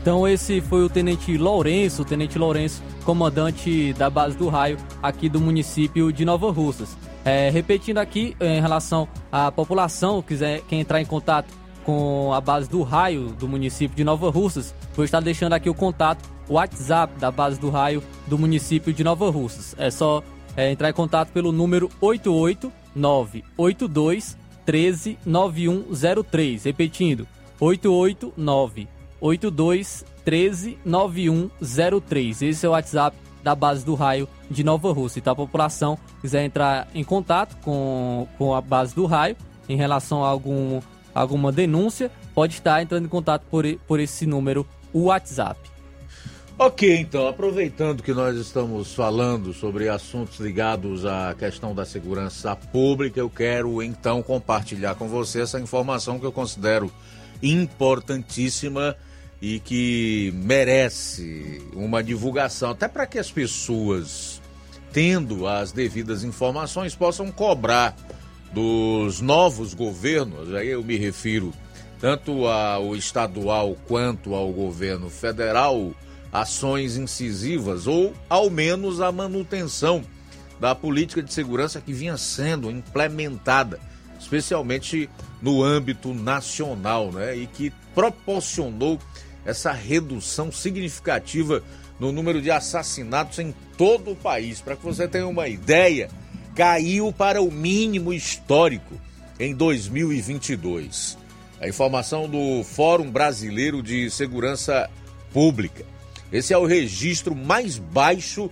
Então esse foi o Tenente Lourenço, o Tenente Lourenço, comandante da base do raio aqui do município de Nova Russas. É, repetindo aqui, em relação à população, quiser quem entrar em contato com a base do raio do município de Nova Russas, vou estar deixando aqui o contato, WhatsApp da base do raio do município de Nova Russas. É só é, entrar em contato pelo número 88982 13 9103. Repetindo, 889 82 13 9103. Esse é o WhatsApp da base do raio de Nova Rússia. Então a população quiser entrar em contato com, com a base do raio em relação a algum, alguma denúncia, pode estar entrando em contato por, por esse número, o WhatsApp. Ok, então, aproveitando que nós estamos falando sobre assuntos ligados à questão da segurança pública, eu quero então compartilhar com você essa informação que eu considero importantíssima e que merece uma divulgação, até para que as pessoas, tendo as devidas informações, possam cobrar dos novos governos, aí eu me refiro tanto ao estadual quanto ao governo federal, ações incisivas ou, ao menos, a manutenção da política de segurança que vinha sendo implementada, especialmente no âmbito nacional, né? E que proporcionou essa redução significativa no número de assassinatos em todo o país. Para que você tenha uma ideia, caiu para o mínimo histórico em 2022. A informação do Fórum Brasileiro de Segurança Pública. Esse é o registro mais baixo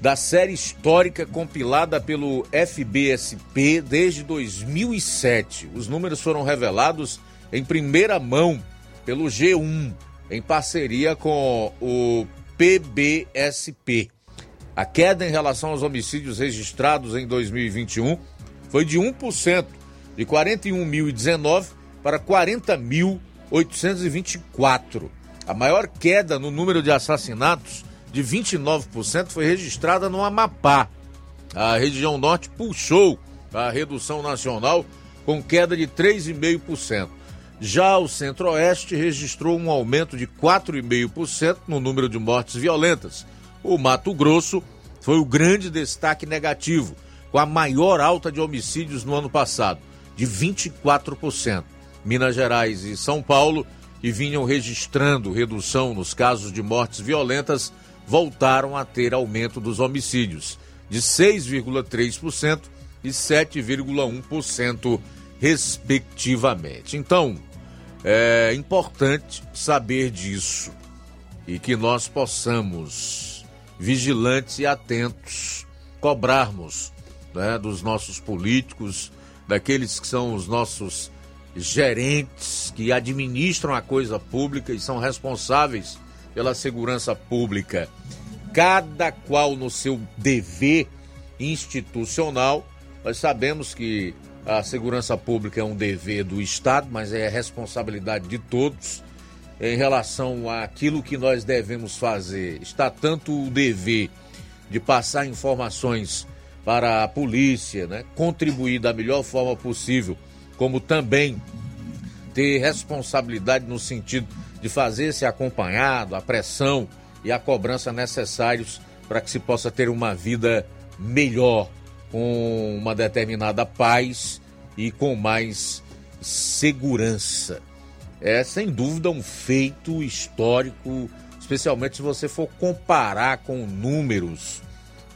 da série histórica compilada pelo FBSP desde 2007. Os números foram revelados em primeira mão pelo G1, em parceria com o PBSP. A queda em relação aos homicídios registrados em 2021 foi de 1%, de 41.019 para 40.824. A maior queda no número de assassinatos, de 29%, foi registrada no Amapá. A região norte puxou a redução nacional com queda de 3,5%. Já o Centro-Oeste registrou um aumento de 4,5% no número de mortes violentas. O Mato Grosso foi o grande destaque negativo, com a maior alta de homicídios no ano passado, de 24%. Minas Gerais e São Paulo que vinham registrando redução nos casos de mortes violentas, voltaram a ter aumento dos homicídios, de 6,3% e 7,1%, respectivamente. Então, é importante saber disso e que nós possamos, vigilantes e atentos, cobrarmos né, dos nossos políticos, daqueles que são os nossos gerentes que administram a coisa pública e são responsáveis pela segurança pública, cada qual no seu dever institucional. Nós sabemos que a segurança pública é um dever do Estado, mas é responsabilidade de todos. Em relação àquilo que nós devemos fazer, está tanto o dever de passar informações para a polícia, né? contribuir da melhor forma possível como também ter responsabilidade no sentido de fazer esse acompanhado, a pressão e a cobrança necessários para que se possa ter uma vida melhor, com uma determinada paz e com mais segurança. É sem dúvida um feito histórico, especialmente se você for comparar com números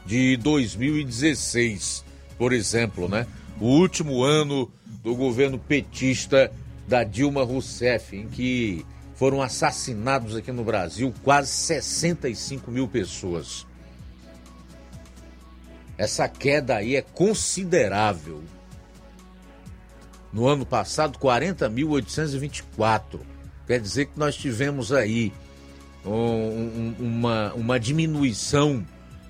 de 2016, por exemplo, né? O último ano do governo petista da Dilma Rousseff, em que foram assassinados aqui no Brasil quase 65 mil pessoas. Essa queda aí é considerável. No ano passado, 40.824. Quer dizer que nós tivemos aí um, um, uma, uma diminuição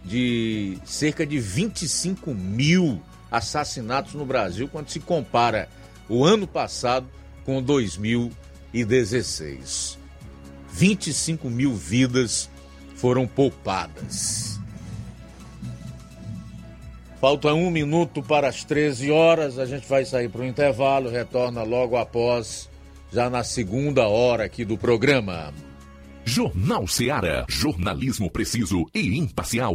de cerca de 25 mil assassinatos no Brasil quando se compara o ano passado com 2016. 25 mil vidas foram poupadas. Falta um minuto para as 13 horas. A gente vai sair para o intervalo, retorna logo após, já na segunda hora aqui do programa. Jornal Seara. Jornalismo preciso e imparcial.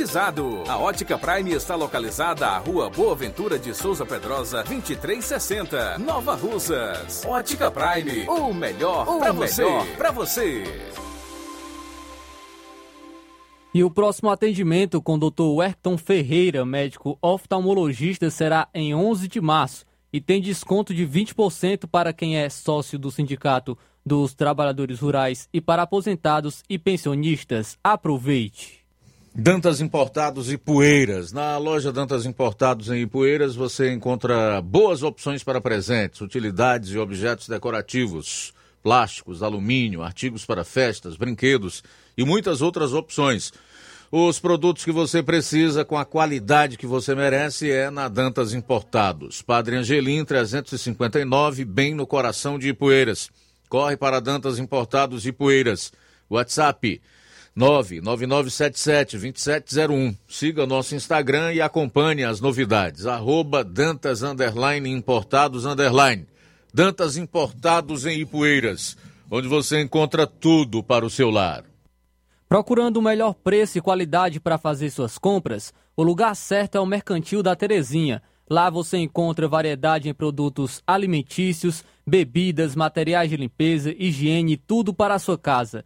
A Ótica Prime está localizada à Rua Boa Ventura de Souza Pedrosa, 2360, Nova Russas. Ótica Prime, o melhor para você. Pra você. E o próximo atendimento com o Dr. Werton Ferreira, médico oftalmologista, será em 11 de março e tem desconto de 20% para quem é sócio do Sindicato dos Trabalhadores Rurais e para aposentados e pensionistas. Aproveite! Dantas Importados e Poeiras. Na loja Dantas Importados em Ipueiras você encontra boas opções para presentes, utilidades e objetos decorativos, plásticos, alumínio, artigos para festas, brinquedos e muitas outras opções. Os produtos que você precisa com a qualidade que você merece é na Dantas Importados. Padre Angelim 359, bem no coração de Ipueiras. Corre para Dantas Importados e Poeiras. WhatsApp 99977-2701. Siga nosso Instagram e acompanhe as novidades. Arroba Dantas Underline Importados Underline. Dantas Importados em Ipueiras, onde você encontra tudo para o seu lar. Procurando o melhor preço e qualidade para fazer suas compras, o lugar certo é o Mercantil da Terezinha. Lá você encontra variedade em produtos alimentícios, bebidas, materiais de limpeza, higiene, tudo para a sua casa.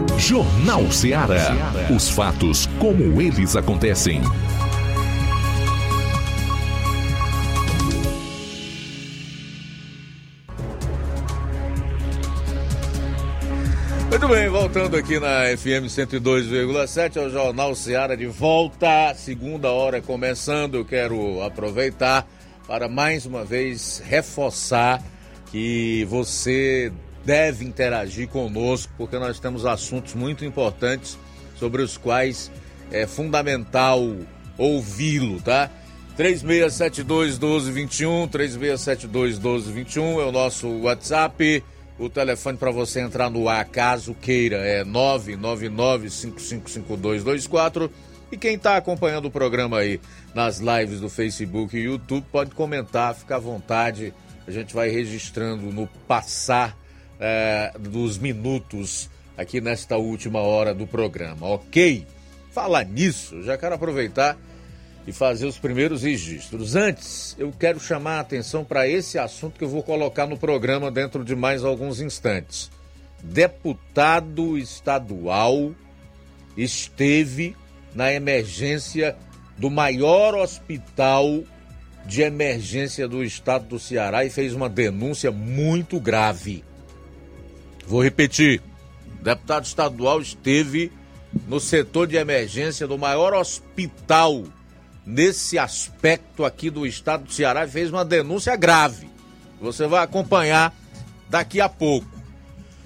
Jornal Ceará. Os fatos como eles acontecem. Muito bem, voltando aqui na FM 102,7 ao Jornal Ceará de volta, segunda hora começando. Quero aproveitar para mais uma vez reforçar que você deve interagir conosco, porque nós temos assuntos muito importantes sobre os quais é fundamental ouvi-lo, tá? 3672 1221, 3672 1221 é o nosso WhatsApp. O telefone para você entrar no ar, caso queira, é 999-555224. E quem está acompanhando o programa aí nas lives do Facebook e YouTube, pode comentar, fica à vontade. A gente vai registrando no passar é, dos minutos aqui nesta última hora do programa, ok? Falar nisso, já quero aproveitar e fazer os primeiros registros. Antes, eu quero chamar a atenção para esse assunto que eu vou colocar no programa dentro de mais alguns instantes. Deputado estadual esteve na emergência do maior hospital de emergência do estado do Ceará e fez uma denúncia muito grave. Vou repetir. O deputado estadual esteve no setor de emergência do maior hospital nesse aspecto aqui do estado do Ceará e fez uma denúncia grave. Você vai acompanhar daqui a pouco.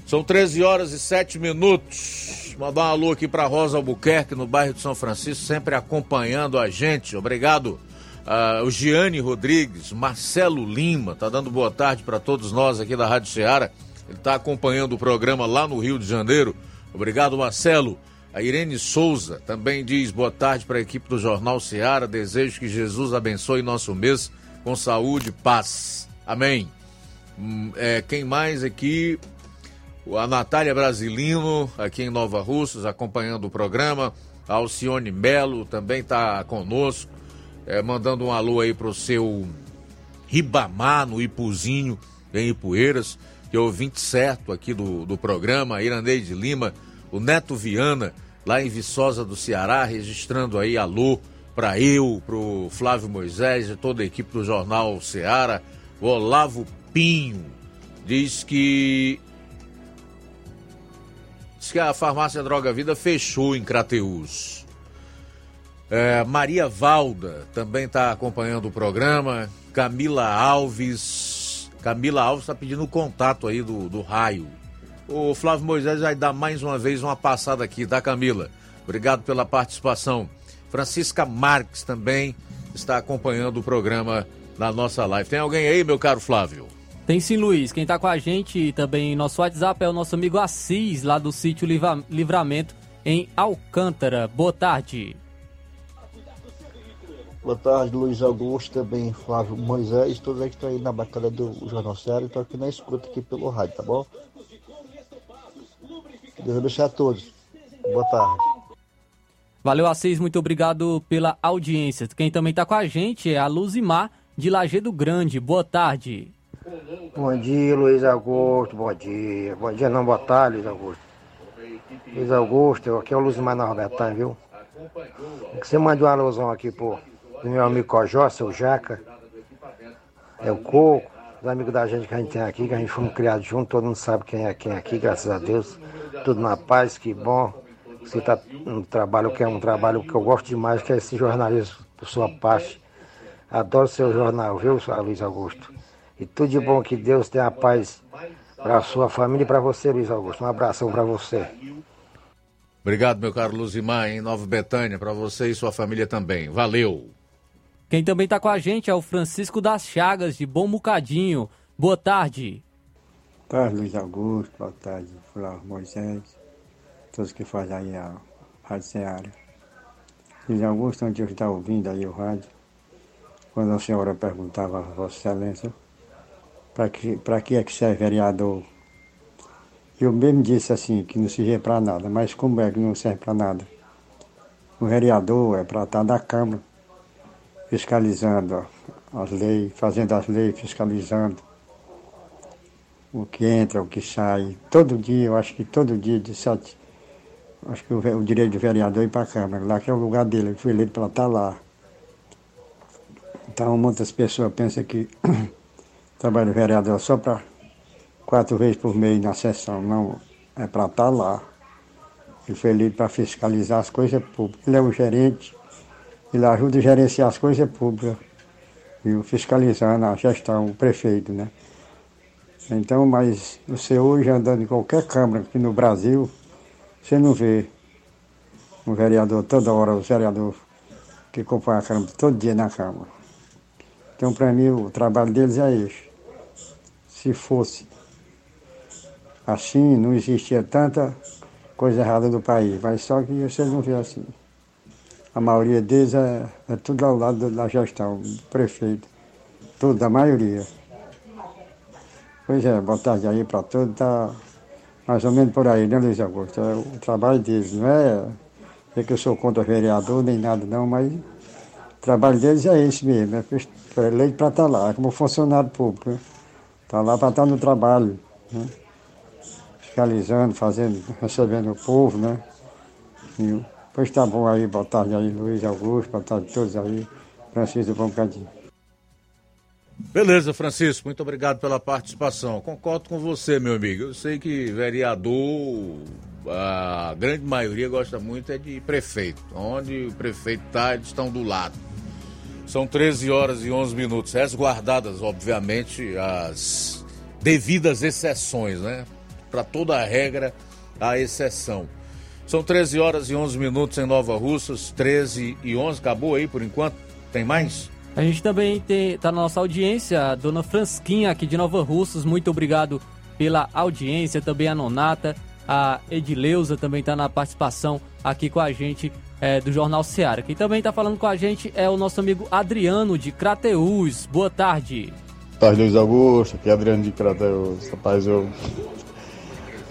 São 13 horas e 7 minutos. Mandar um alô aqui para Rosa Albuquerque, no bairro de São Francisco, sempre acompanhando a gente. Obrigado. Uh, o Giane Rodrigues, Marcelo Lima, tá dando boa tarde para todos nós aqui da Rádio Ceará. Ele está acompanhando o programa lá no Rio de Janeiro. Obrigado, Marcelo. A Irene Souza também diz boa tarde para a equipe do Jornal Seara. Desejo que Jesus abençoe nosso mês com saúde e paz. Amém. Hum, é, quem mais aqui? A Natália Brasilino, aqui em Nova Russas, acompanhando o programa. A Alcione Melo também está conosco, é, mandando um alô aí para o seu Ribamar, no Ipuzinho, em Ipueiras que é ouvinte certo aqui do, do programa, Iraneide Lima, o Neto Viana, lá em Viçosa do Ceará, registrando aí alô para eu, para o Flávio Moisés e toda a equipe do Jornal Ceará. O Olavo Pinho diz que diz que a farmácia Droga Vida fechou em Crateus. É, Maria Valda também está acompanhando o programa. Camila Alves, Camila Alves está pedindo o contato aí do, do raio. O Flávio Moisés vai dar mais uma vez uma passada aqui, tá, Camila? Obrigado pela participação. Francisca Marques também está acompanhando o programa na nossa live. Tem alguém aí, meu caro Flávio? Tem sim, Luiz. Quem está com a gente também nosso WhatsApp é o nosso amigo Assis, lá do sítio Livramento, em Alcântara. Boa tarde. Boa tarde, Luiz Augusto, também Flávio Moisés, todos aí que estão aí na bancada do Jornal Sério, estou aqui na escuta aqui pelo rádio, tá bom? Deus abençoe a todos. Boa tarde. Valeu, Assis, muito obrigado pela audiência. Quem também está com a gente é a Luzimar, de Lagedo Grande. Boa tarde. Bom dia, Luiz Augusto, bom dia. Bom dia, não, boa tarde, Luiz Augusto. Luiz Augusto, aqui é o Luzimar Norbertan, viu? Que você mande um alusão aqui, pô do meu amigo Cojó, seu Jaca, é o Coco, os amigos da gente que a gente tem aqui, que a gente fomos criados juntos, todo mundo sabe quem é quem aqui, graças a Deus. Tudo na paz, que bom. Você está no trabalho que é um trabalho que eu gosto demais, que é esse jornalismo por sua parte. Adoro seu jornal, viu, Luiz Augusto? E tudo de bom, que Deus tenha paz para a sua família e para você, Luiz Augusto. Um abração para você. Obrigado, meu caro Luzimar, em Nova Betânia, para você e sua família também. Valeu! Quem também está com a gente é o Francisco das Chagas, de Bom Bocadinho. Boa tarde. tarde, Luiz Augusto. Boa tarde, Flávio Moisés. Todos que fazem aí a Rádio Seara. Luiz Augusto, onde eu estava ouvindo aí o rádio, quando a senhora perguntava a Vossa Excelência para que, que é que serve vereador. Eu mesmo disse assim, que não servia para nada, mas como é que não serve para nada? O vereador é para estar da Câmara, fiscalizando as leis, fazendo as leis, fiscalizando o que entra, o que sai. Todo dia, eu acho que todo dia de sete, acho que o, o direito do vereador ir para a Câmara, lá que é o lugar dele, ele foi eleito para estar lá. Então muitas pessoas pensam que trabalho de vereador é só para quatro vezes por mês na sessão, não, é para estar lá. Ele foi eleito para fiscalizar as coisas públicas. Ele é um gerente, ele ajuda a gerenciar as coisas públicas, viu? fiscalizando a gestão, o prefeito, né? Então, mas você hoje andando em qualquer Câmara aqui no Brasil, você não vê um vereador toda hora, o vereador que acompanha a Câmara todo dia na Câmara. Então, para mim, o trabalho deles é esse. Se fosse assim, não existia tanta coisa errada do país, mas só que vocês não vê assim. A maioria deles é, é tudo ao lado da gestão, do prefeito, tudo, a maioria. Pois é, boa tarde aí para todos, tá mais ou menos por aí, né, Luiz Augusto? É o trabalho deles, não é, é que eu sou contra vereador nem nada não, mas o trabalho deles é esse mesmo, é foi eleito para estar lá, como funcionário público, né? Está lá para estar no trabalho, né? Fiscalizando, fazendo, recebendo o povo, né? E, pois tá bom aí, boa tarde aí, Luiz Augusto, boa tarde a todos aí, Francisco Bom Cadinho. Beleza, Francisco, muito obrigado pela participação. Concordo com você, meu amigo. Eu sei que vereador, a grande maioria gosta muito é de prefeito. Onde o prefeito está, eles estão do lado. São 13 horas e 11 minutos, resguardadas, obviamente, as devidas exceções, né? Para toda a regra, há exceção. São 13 horas e 11 minutos em Nova Russas, 13 e 11, acabou aí por enquanto? Tem mais? A gente também está na nossa audiência, a dona Fransquinha aqui de Nova Russas, muito obrigado pela audiência, também a Nonata, a Edileuza também está na participação aqui com a gente é, do Jornal Seara. Quem também está falando com a gente é o nosso amigo Adriano de Crateus. Boa tarde. Boa tarde, Luiz Augusto. Aqui é Adriano de Crateus. Rapaz, eu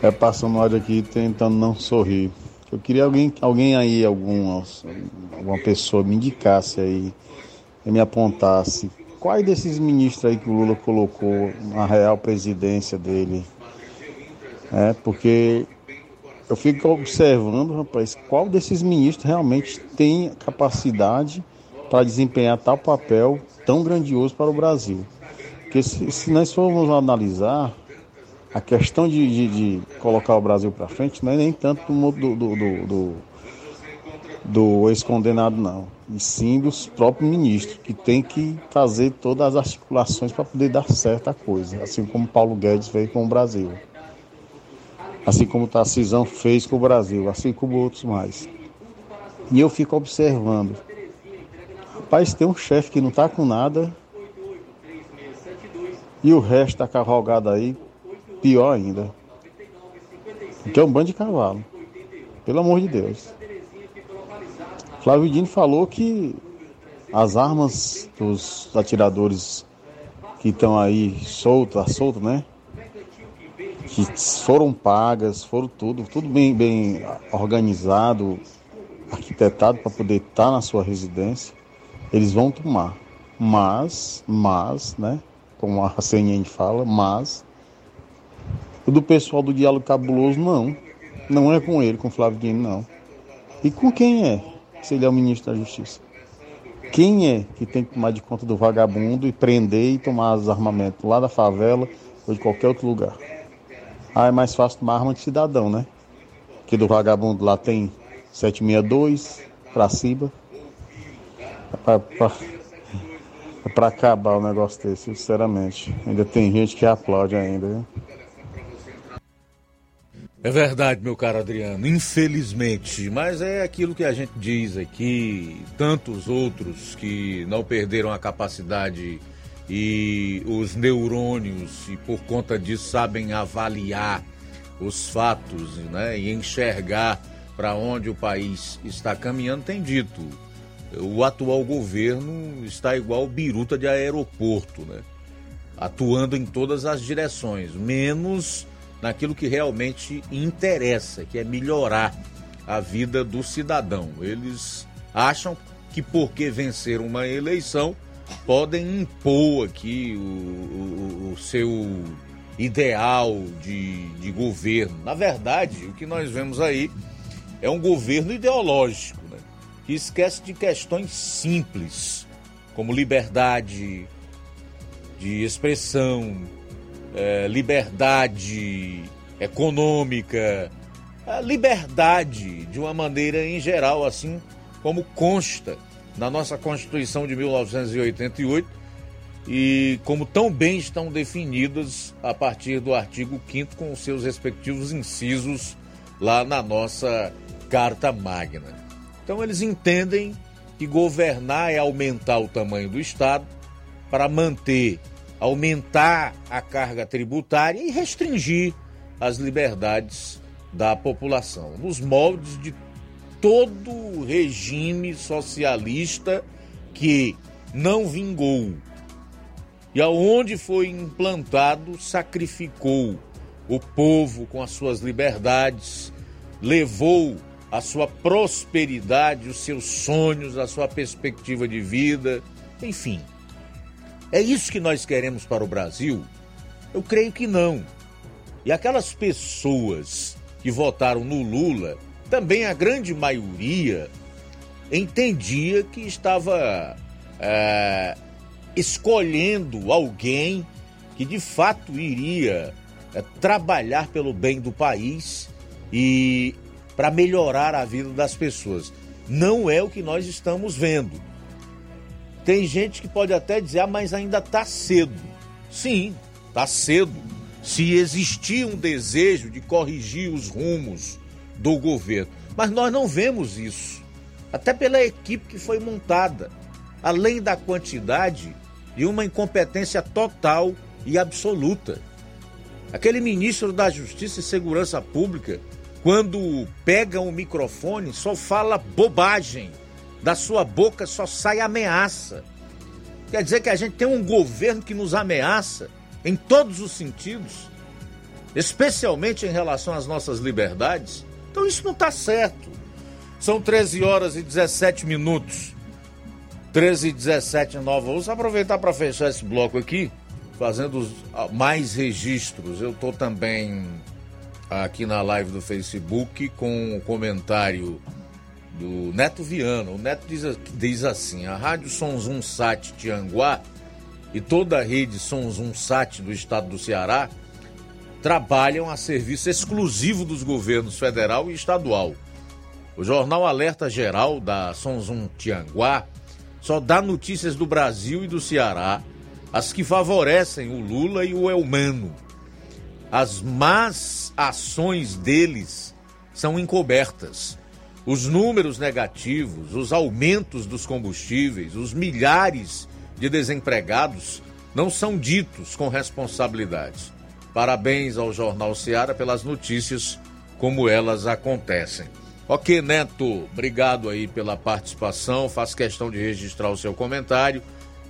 é passando áudio aqui tentando não sorrir. Eu queria alguém, alguém aí, algum, alguma pessoa me indicasse aí, me apontasse quais desses ministros aí que o Lula colocou na real presidência dele. É, porque eu fico observando, rapaz, qual desses ministros realmente tem capacidade para desempenhar tal papel tão grandioso para o Brasil. Porque se, se nós formos analisar, a questão de, de, de colocar o Brasil para frente não é nem tanto do, do, do, do, do ex-condenado, não. E sim dos próprios ministros, que tem que fazer todas as articulações para poder dar certa coisa, assim como Paulo Guedes fez com o Brasil assim como Tarcisão fez com o Brasil, assim como outros mais. E eu fico observando. Rapaz, tem um chefe que não está com nada e o resto está cavalgado aí, pior ainda. Que é um bando de cavalo. Pelo amor de Deus. Flávio Dino falou que as armas dos atiradores que estão aí soltos, solto, né? que foram pagas, foram tudo, tudo bem, bem organizado, arquitetado para poder estar tá na sua residência, eles vão tomar. Mas, mas, né, como a CNN fala, mas o do pessoal do diálogo cabuloso não. Não é com ele, com Flávio Dino, não. E com quem é? Se ele é o ministro da Justiça. Quem é que tem que tomar de conta do vagabundo e prender e tomar os armamentos lá da favela ou de qualquer outro lugar? Ah, é mais fácil tomar arma de cidadão, né? Que do vagabundo lá tem 762 pra cima. É pra, pra, é pra acabar o negócio desse, sinceramente. Ainda tem gente que aplaude ainda, viu? É verdade, meu caro Adriano, infelizmente, mas é aquilo que a gente diz aqui, tantos outros que não perderam a capacidade e os neurônios, e por conta disso sabem avaliar os fatos né, e enxergar para onde o país está caminhando, tem dito. O atual governo está igual biruta de aeroporto, né? atuando em todas as direções, menos naquilo que realmente interessa, que é melhorar a vida do cidadão. Eles acham que porque venceram uma eleição podem impor aqui o, o, o seu ideal de, de governo. Na verdade, o que nós vemos aí é um governo ideológico, né? que esquece de questões simples, como liberdade de expressão, é, liberdade econômica, a liberdade de uma maneira em geral, assim como consta na nossa Constituição de 1988 e como tão bem estão definidas a partir do artigo 5 com seus respectivos incisos lá na nossa Carta Magna. Então eles entendem que governar é aumentar o tamanho do Estado para manter, aumentar a carga tributária e restringir as liberdades da população, nos moldes de todo regime socialista que não vingou e aonde foi implantado sacrificou o povo com as suas liberdades, levou a sua prosperidade, os seus sonhos, a sua perspectiva de vida, enfim. É isso que nós queremos para o Brasil? Eu creio que não. E aquelas pessoas que votaram no Lula também a grande maioria entendia que estava é, escolhendo alguém que de fato iria é, trabalhar pelo bem do país e para melhorar a vida das pessoas. Não é o que nós estamos vendo. Tem gente que pode até dizer, ah, mas ainda está cedo. Sim, está cedo. Se existir um desejo de corrigir os rumos do governo. Mas nós não vemos isso. Até pela equipe que foi montada. Além da quantidade e uma incompetência total e absoluta. Aquele ministro da Justiça e Segurança Pública, quando pega um microfone, só fala bobagem. Da sua boca só sai ameaça. Quer dizer que a gente tem um governo que nos ameaça em todos os sentidos, especialmente em relação às nossas liberdades. Então isso não está certo. São 13 horas e 17 minutos. 13 e 17 em Nova Vamos aproveitar para fechar esse bloco aqui, fazendo mais registros. Eu estou também aqui na live do Facebook com o um comentário do Neto Viana. O Neto diz, diz assim: a Rádio Sonzum Sat Tianguá e toda a rede Sonzum Sat do estado do Ceará trabalham a serviço exclusivo dos governos federal e estadual. O Jornal Alerta Geral da Sonzum Tianguá só dá notícias do Brasil e do Ceará, as que favorecem o Lula e o Elmano. As más ações deles são encobertas. Os números negativos, os aumentos dos combustíveis, os milhares de desempregados não são ditos com responsabilidade. Parabéns ao Jornal Seara pelas notícias como elas acontecem. Ok, Neto, obrigado aí pela participação. Faço questão de registrar o seu comentário.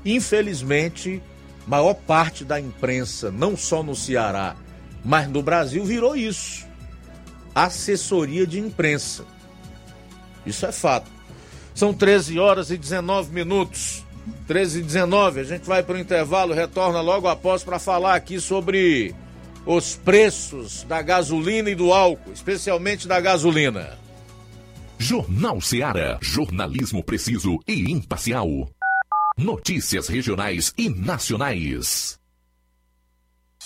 Infelizmente, maior parte da imprensa, não só no Ceará, mas no Brasil, virou isso: assessoria de imprensa. Isso é fato. São 13 horas e 19 minutos. 13 e 19. A gente vai para o intervalo, retorna logo após para falar aqui sobre os preços da gasolina e do álcool, especialmente da gasolina. Jornal Seara. Jornalismo preciso e imparcial. Notícias regionais e nacionais.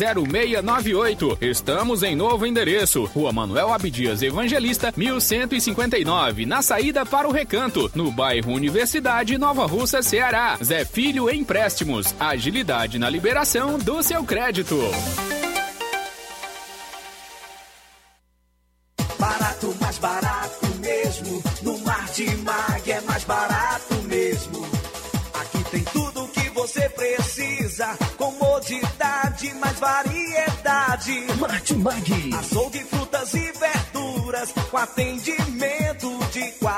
0698. Estamos em novo endereço. Rua Manuel Abdias Evangelista, 1159, na saída para o Recanto, no bairro Universidade, Nova Russa, Ceará. Zé Filho Empréstimos. Agilidade na liberação do seu crédito. Barato, mais barato mesmo. No Martimag é mais barato mesmo. Aqui tem tudo o que você precisa. Comodidade, variedade. Martimag. Açougue, frutas e verduras. Com atendimento de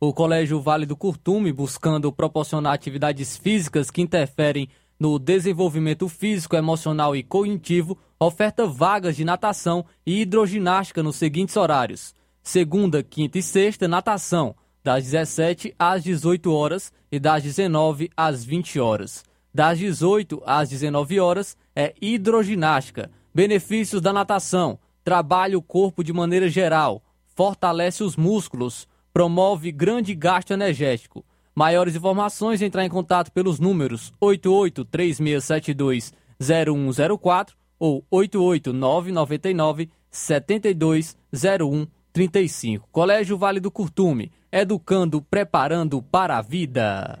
O Colégio Vale do Curtume, buscando proporcionar atividades físicas que interferem no desenvolvimento físico, emocional e cognitivo, oferta vagas de natação e hidroginástica nos seguintes horários: segunda, quinta e sexta, natação, das 17 às 18 horas e das 19 às 20 horas. Das 18 às 19 horas é hidroginástica. Benefícios da natação: trabalha o corpo de maneira geral, fortalece os músculos, promove grande gasto energético. Maiores informações, entrar em contato pelos números 8836720104 ou 88999 720135. Colégio Vale do Curtume, educando, preparando para a vida.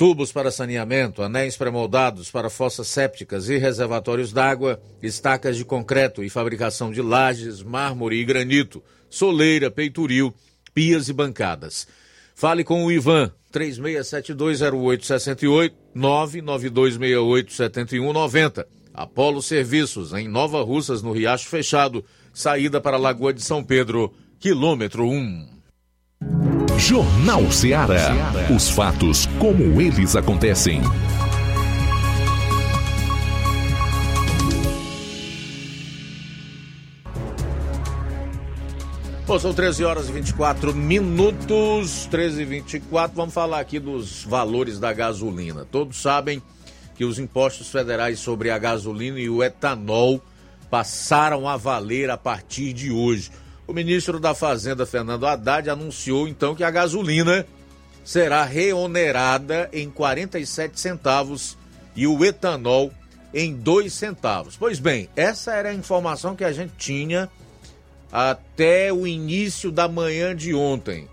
Tubos para saneamento, anéis pré-moldados para fossas sépticas e reservatórios d'água, estacas de concreto e fabricação de lajes, mármore e granito, soleira, peitoril, pias e bancadas. Fale com o Ivan, 36720868, 992687190. Apolo Serviços, em Nova Russas, no Riacho Fechado, saída para a Lagoa de São Pedro, quilômetro 1. Jornal Ceará. Os fatos como eles acontecem. Bom, são 13 horas e 24 minutos, 13 e 24. Vamos falar aqui dos valores da gasolina. Todos sabem que os impostos federais sobre a gasolina e o etanol passaram a valer a partir de hoje. O ministro da Fazenda, Fernando Haddad, anunciou então que a gasolina será reonerada em 47 centavos e o etanol em 2 centavos. Pois bem, essa era a informação que a gente tinha até o início da manhã de ontem.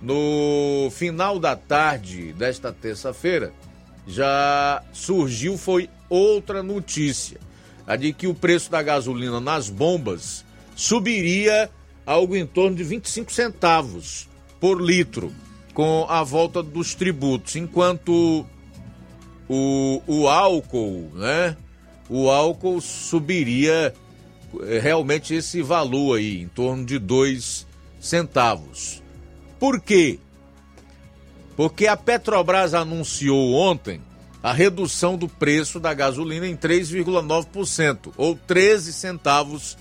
No final da tarde desta terça-feira, já surgiu foi outra notícia, a de que o preço da gasolina nas bombas subiria algo em torno de 25 centavos por litro com a volta dos tributos, enquanto o, o álcool, né? O álcool subiria é, realmente esse valor aí, em torno de dois centavos. Por quê? Porque a Petrobras anunciou ontem a redução do preço da gasolina em 3,9%, ou 13 centavos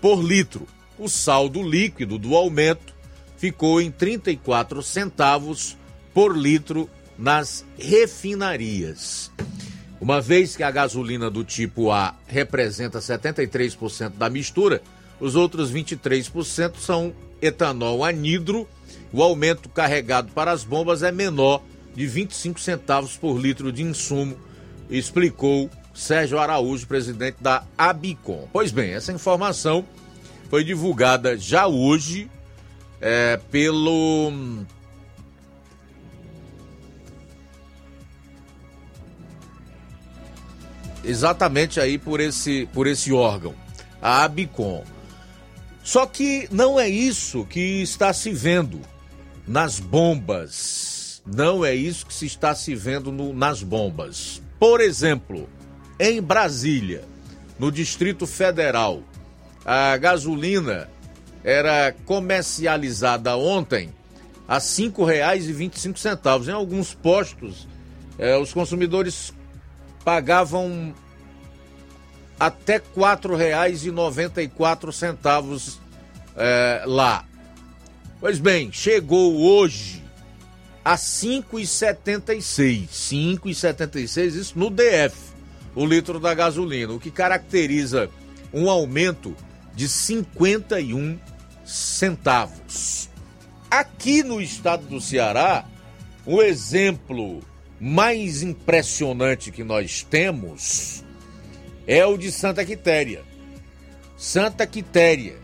por litro. O saldo líquido do aumento ficou em 34 centavos por litro nas refinarias. Uma vez que a gasolina do tipo A representa 73% da mistura, os outros 23% são etanol anidro. O aumento carregado para as bombas é menor de 25 centavos por litro de insumo, explicou Sérgio Araújo, presidente da Abicom. Pois bem, essa informação foi divulgada já hoje é, pelo exatamente aí por esse, por esse órgão, a Abicom. Só que não é isso que está se vendo nas bombas. Não é isso que se está se vendo no, nas bombas. Por exemplo, em Brasília, no Distrito Federal, a gasolina era comercializada ontem a R$ 5,25. Em alguns postos, eh, os consumidores pagavam até R$ 4,94 é, lá. Pois bem, chegou hoje a 5,76. 5,76, isso no DF, o litro da gasolina, o que caracteriza um aumento de 51 centavos. Aqui no estado do Ceará, o exemplo mais impressionante que nós temos é o de Santa Quitéria. Santa Quitéria.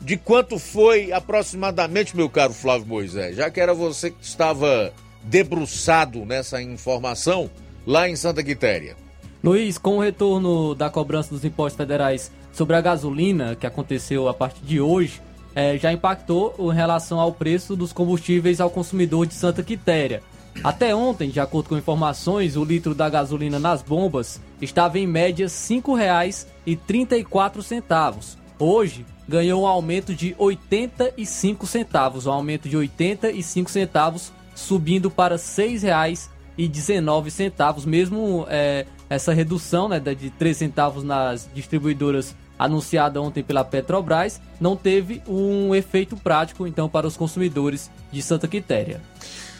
De quanto foi aproximadamente, meu caro Flávio Moisés? Já que era você que estava debruçado nessa informação lá em Santa Quitéria. Luiz, com o retorno da cobrança dos impostos federais sobre a gasolina, que aconteceu a partir de hoje, é, já impactou em relação ao preço dos combustíveis ao consumidor de Santa Quitéria. Até ontem, de acordo com informações, o litro da gasolina nas bombas estava em média R$ 5,34. Hoje, ganhou um aumento de 85 centavos, um aumento de 85 centavos, subindo para R$ 6,19, mesmo é, essa redução né, de 3 centavos nas distribuidoras anunciada ontem pela Petrobras, não teve um efeito prático então para os consumidores de Santa Quitéria.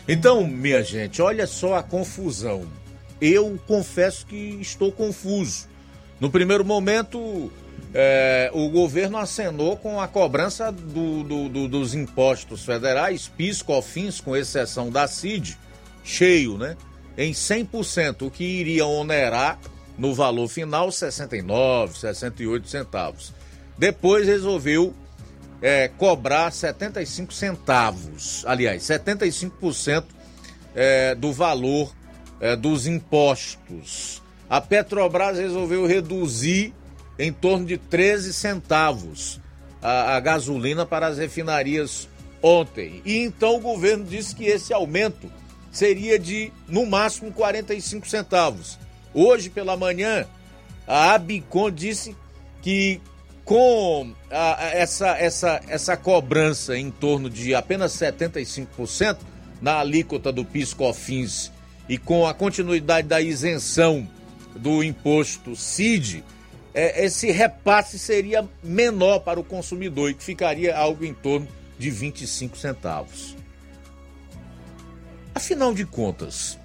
Então, minha gente, olha só a confusão. Eu confesso que estou confuso. No primeiro momento, é, o governo acenou com a cobrança do, do, do, dos impostos federais, PIS, COFINS, com exceção da CID, cheio, né? Em 100%, o que iria onerar no valor final 69, 68 centavos. Depois resolveu é, cobrar 75 centavos, aliás, 75% é, do valor é, dos impostos. A Petrobras resolveu reduzir em torno de 13 centavos a, a gasolina para as refinarias ontem. E então o governo disse que esse aumento seria de, no máximo, 45 centavos. Hoje pela manhã, a Abicon disse que com a, essa, essa, essa cobrança em torno de apenas 75% na alíquota do PIS/COFINS e com a continuidade da isenção do imposto CID, é, esse repasse seria menor para o consumidor e que ficaria algo em torno de 25 centavos. Afinal de contas,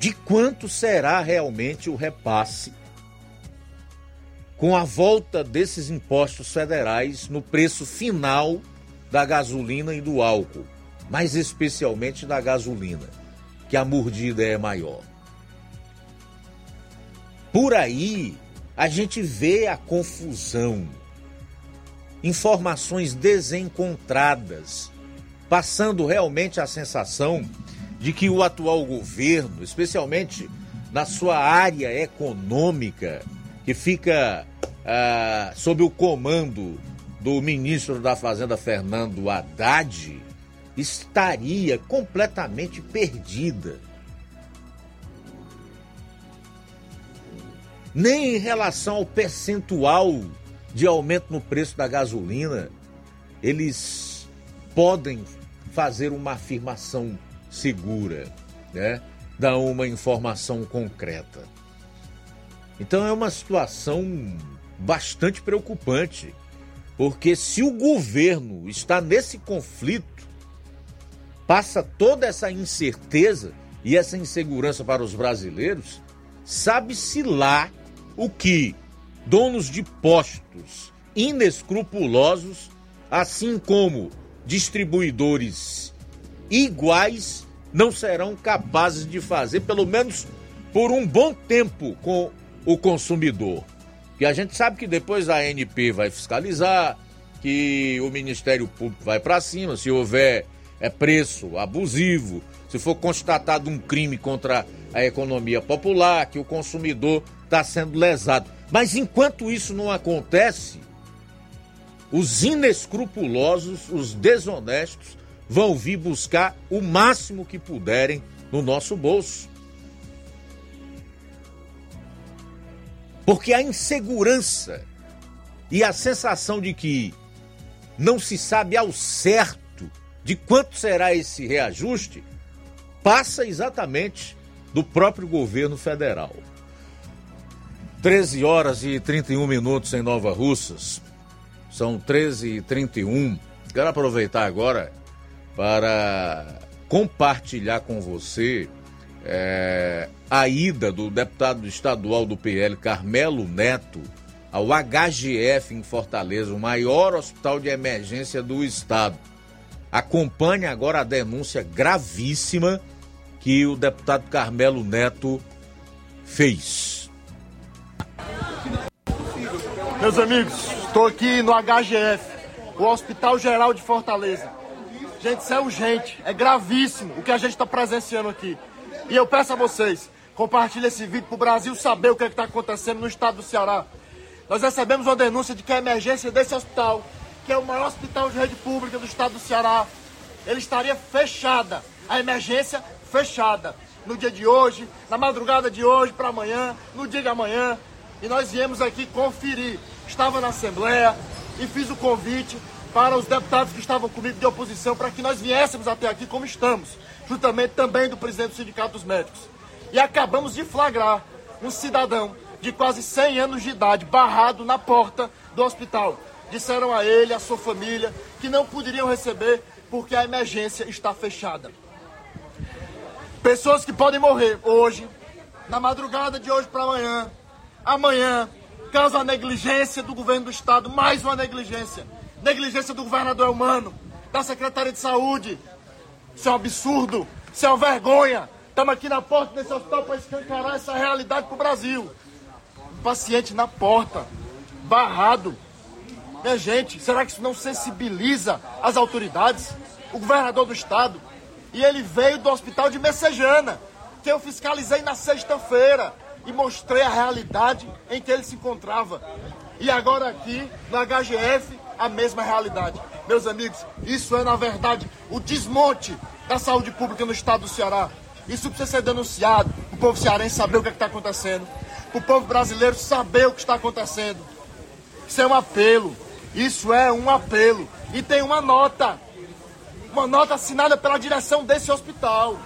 de quanto será realmente o repasse com a volta desses impostos federais no preço final da gasolina e do álcool, mais especialmente da gasolina, que a mordida é maior. Por aí a gente vê a confusão, informações desencontradas, passando realmente a sensação de que o atual governo, especialmente na sua área econômica, que fica ah, sob o comando do ministro da Fazenda Fernando Haddad, estaria completamente perdida. Nem em relação ao percentual de aumento no preço da gasolina, eles podem fazer uma afirmação segura, né? dar uma informação concreta. Então é uma situação bastante preocupante, porque se o governo está nesse conflito, passa toda essa incerteza e essa insegurança para os brasileiros, sabe-se lá o que donos de postos inescrupulosos, assim como distribuidores iguais, não serão capazes de fazer, pelo menos por um bom tempo, com o consumidor. E a gente sabe que depois a ANP vai fiscalizar, que o Ministério Público vai para cima, se houver é preço abusivo, se for constatado um crime contra a economia popular, que o consumidor está sendo lesado. Mas enquanto isso não acontece, os inescrupulosos, os desonestos, vão vir buscar o máximo que puderem no nosso bolso. Porque a insegurança e a sensação de que não se sabe ao certo de quanto será esse reajuste passa exatamente do próprio governo federal. 13 horas e 31 minutos em Nova Russas. São 13 e 31. Quero aproveitar agora para compartilhar com você é, a ida do deputado estadual do PL, Carmelo Neto, ao HGF em Fortaleza, o maior hospital de emergência do estado. Acompanhe agora a denúncia gravíssima que o deputado Carmelo Neto fez. Meus amigos, estou aqui no HGF, o Hospital Geral de Fortaleza. Gente, isso é urgente, é gravíssimo o que a gente está presenciando aqui. E eu peço a vocês, compartilhe esse vídeo para o Brasil saber o que é está acontecendo no estado do Ceará. Nós recebemos uma denúncia de que a emergência desse hospital, que é o maior hospital de rede pública do estado do Ceará, ele estaria fechada. A emergência fechada. No dia de hoje, na madrugada de hoje para amanhã, no dia de amanhã. E nós viemos aqui conferir. Estava na Assembleia e fiz o convite para os deputados que estavam comigo de oposição para que nós viéssemos até aqui como estamos juntamente também do presidente do Sindicato dos Médicos. E acabamos de flagrar um cidadão de quase 100 anos de idade barrado na porta do hospital. Disseram a ele, a sua família, que não poderiam receber porque a emergência está fechada. Pessoas que podem morrer hoje, na madrugada de hoje para amanhã, amanhã, caso a negligência do governo do estado, mais uma negligência, negligência do governador Humano, da Secretaria de Saúde, isso é um absurdo. Isso é uma vergonha. Estamos aqui na porta desse hospital para escancarar essa realidade para o Brasil. Um paciente na porta, barrado. Minha gente, será que isso não sensibiliza as autoridades? O governador do estado. E ele veio do hospital de Messejana, que eu fiscalizei na sexta-feira e mostrei a realidade em que ele se encontrava. E agora aqui, no HGF, a mesma realidade. Meus amigos, isso é, na verdade, o desmonte da saúde pública no estado do Ceará. Isso precisa ser denunciado, o povo cearense saber o que é está acontecendo, o povo brasileiro saber o que está acontecendo. Isso é um apelo. Isso é um apelo. E tem uma nota. Uma nota assinada pela direção desse hospital.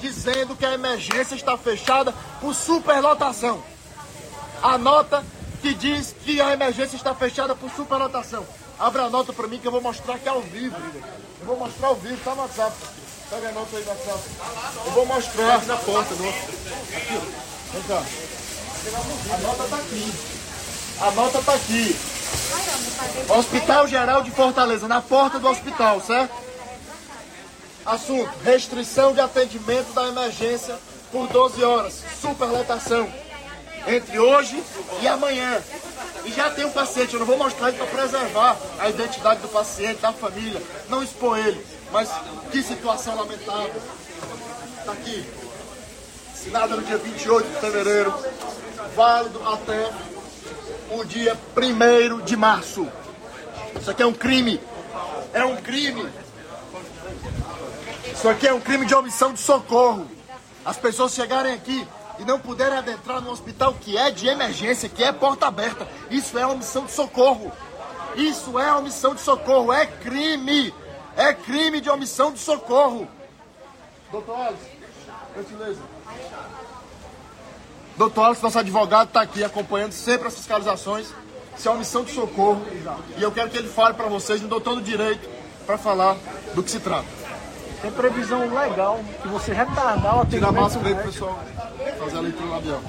Dizendo que a emergência está fechada por superlotação. A nota que diz que a emergência está fechada por superlotação. Abre a nota para mim que eu vou mostrar aqui ao vivo. Eu vou mostrar ao vivo, tá no WhatsApp. Pega a nota aí no WhatsApp. Eu vou mostrar. Aqui na porta, no... Aqui, ó. Vem cá. A nota tá aqui. A nota tá aqui. Hospital Geral de Fortaleza, na porta do hospital, certo? Assunto: restrição de atendimento da emergência por 12 horas. Superlotação. Entre hoje e amanhã. E já tem um paciente, eu não vou mostrar ele para preservar a identidade do paciente, da família, não expor ele. Mas que situação lamentável. Está aqui. Assinada no dia 28 de fevereiro, válido até o dia 1 de março. Isso aqui é um crime. É um crime. Isso aqui é um crime de omissão de socorro. As pessoas chegarem aqui e não puderem adentrar no hospital que é de emergência, que é porta aberta. Isso é omissão de socorro. Isso é omissão de socorro. É crime. É crime de omissão de socorro. Doutor Alisson, gentileza. Doutor Alisson, nosso advogado, está aqui acompanhando sempre as fiscalizações. Isso é omissão de socorro. E eu quero que ele fale para vocês, me dou todo o direito para falar do que se trata. Tem previsão legal que você retardar o Tira a atendimento máscara aí, médico. pessoal. Fazer a leitura labial.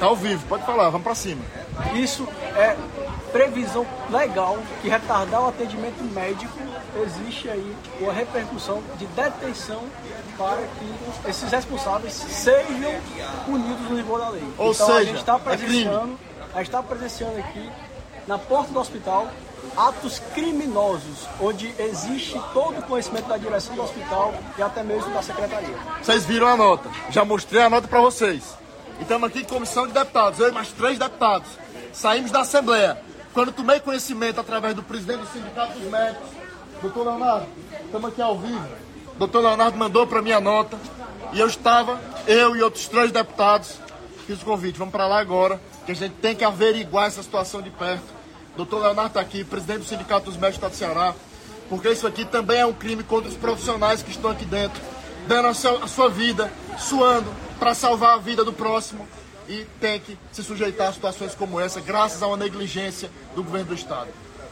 Tá ao vivo, pode falar, vamos para cima. Isso é previsão legal que retardar o atendimento médico existe aí uma repercussão de detenção para que esses responsáveis sejam punidos no nível da lei. Ou então a seja, gente está é crime. presenciando, a gente está presenciando aqui na porta do hospital atos criminosos, onde existe todo o conhecimento da direção do hospital e até mesmo da secretaria. Vocês viram a nota. Já mostrei a nota para vocês. E estamos aqui em comissão de deputados, eu e mais três deputados. Saímos da Assembleia. Quando tomei conhecimento através do presidente do Sindicato dos Médicos, doutor Leonardo, estamos aqui ao vivo. Doutor Leonardo mandou para mim a nota. E eu estava, eu e outros três deputados, fiz o convite. Vamos para lá agora, que a gente tem que averiguar essa situação de perto. Doutor Leonardo está aqui, presidente do Sindicato dos Médicos do Ceará. Porque isso aqui também é um crime contra os profissionais que estão aqui dentro, dando a sua, a sua vida, suando para salvar a vida do próximo. E tem que se sujeitar a situações como essa, graças a uma negligência do governo do Estado.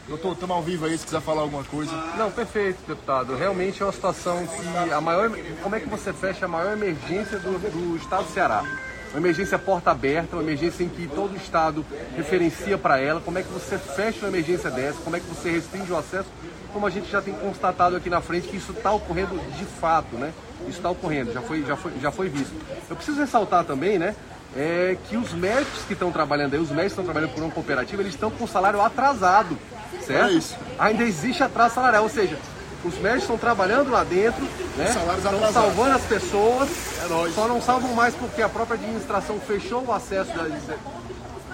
Doutor, estamos ao vivo aí, se quiser falar alguma coisa. Não, perfeito, deputado. Realmente é uma situação que a maior. Como é que você fecha a maior emergência do, do estado do Ceará? Uma emergência porta aberta, uma emergência em que todo o estado referencia para ela. Como é que você fecha uma emergência dessa? Como é que você restringe o acesso? Como a gente já tem constatado aqui na frente que isso está ocorrendo de fato, né? Isso está ocorrendo, já foi, já, foi, já foi visto. Eu preciso ressaltar também, né? É que os médicos que estão trabalhando aí, os médicos que estão trabalhando por uma cooperativa, eles estão com salário atrasado, certo? É isso. Ainda existe atraso salarial, ou seja, os médicos estão trabalhando lá dentro, né? estão salvando as pessoas, É nóis. só não salvam mais porque a própria administração fechou o acesso da-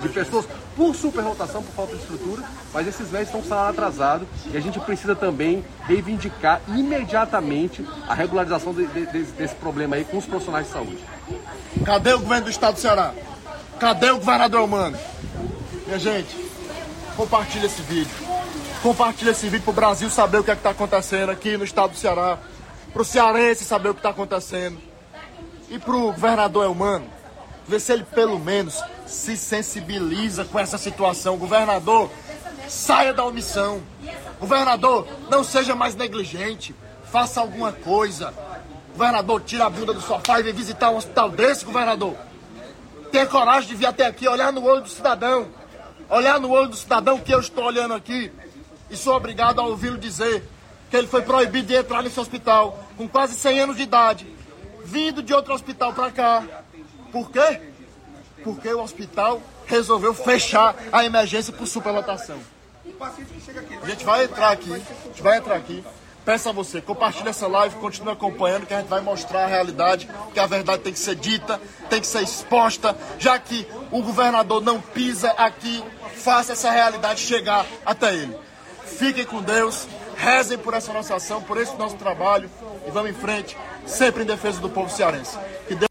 de pessoas por superrotação, por falta de estrutura, mas esses médicos estão com salário atrasado e a gente precisa também reivindicar imediatamente a regularização de- de- desse, desse problema aí com os profissionais de saúde. Cadê o governo do estado do Ceará? Cadê o governador humano? Minha gente, compartilha esse vídeo. Compartilha esse vídeo pro Brasil saber o que é que tá acontecendo aqui no estado do Ceará. Pro cearense saber o que tá acontecendo. E pro governador é humano. Ver se ele pelo menos se sensibiliza com essa situação. Governador, saia da omissão. Governador, não seja mais negligente. Faça alguma coisa. Governador, tira a bunda do sofá e vem visitar um hospital desse, governador. Tenha coragem de vir até aqui, olhar no olho do cidadão. Olhar no olho do cidadão que eu estou olhando aqui. E sou obrigado a ouvi-lo dizer que ele foi proibido de entrar nesse hospital com quase 100 anos de idade, vindo de outro hospital para cá. Por quê? Porque o hospital resolveu fechar a emergência por superlotação. A gente vai entrar aqui, a gente vai entrar aqui. Peço a você, compartilhe essa live, continue acompanhando, que a gente vai mostrar a realidade, que a verdade tem que ser dita, tem que ser exposta, já que o governador não pisa aqui, faça essa realidade chegar até ele. Fiquem com Deus, rezem por essa nossa ação, por esse nosso trabalho e vamos em frente, sempre em defesa do povo cearense. Que Deus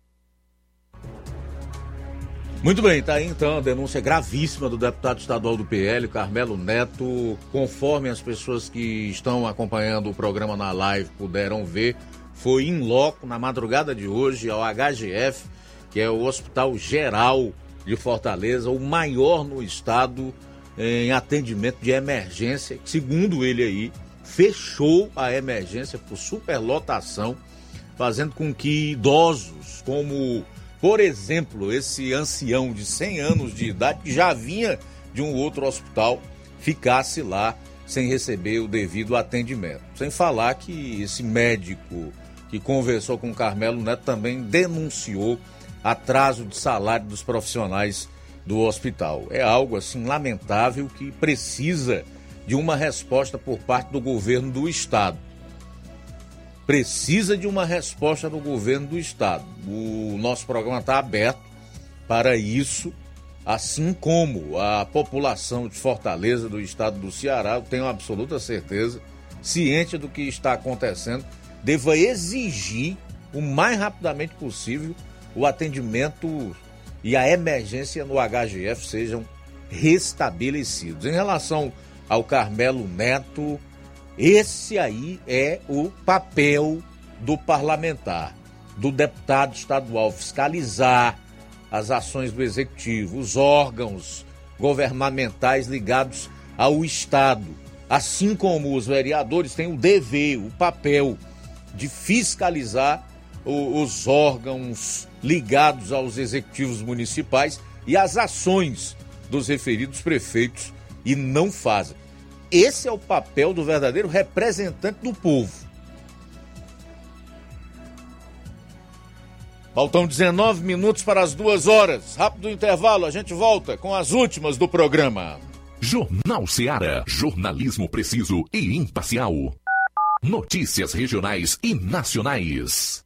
Muito bem, tá aí então a denúncia gravíssima do deputado estadual do PL, Carmelo Neto. Conforme as pessoas que estão acompanhando o programa na live puderam ver, foi em loco na madrugada de hoje ao HGF, que é o Hospital Geral de Fortaleza, o maior no estado em atendimento de emergência. Segundo ele aí, fechou a emergência por superlotação, fazendo com que idosos como por exemplo, esse ancião de 100 anos de idade, que já vinha de um outro hospital, ficasse lá sem receber o devido atendimento. Sem falar que esse médico que conversou com o Carmelo Neto também denunciou atraso de salário dos profissionais do hospital. É algo assim lamentável que precisa de uma resposta por parte do governo do estado precisa de uma resposta do governo do estado. O nosso programa está aberto para isso, assim como a população de Fortaleza, do estado do Ceará, eu tenho absoluta certeza, ciente do que está acontecendo, deva exigir o mais rapidamente possível o atendimento e a emergência no HGF sejam restabelecidos. Em relação ao Carmelo Neto, esse aí é o papel do parlamentar, do deputado estadual, fiscalizar as ações do executivo, os órgãos governamentais ligados ao Estado. Assim como os vereadores têm o dever, o papel de fiscalizar os órgãos ligados aos executivos municipais e as ações dos referidos prefeitos e não fazem. Esse é o papel do verdadeiro representante do povo. Faltam 19 minutos para as duas horas. Rápido intervalo, a gente volta com as últimas do programa. Jornal Seara. Jornalismo preciso e imparcial. Notícias regionais e nacionais.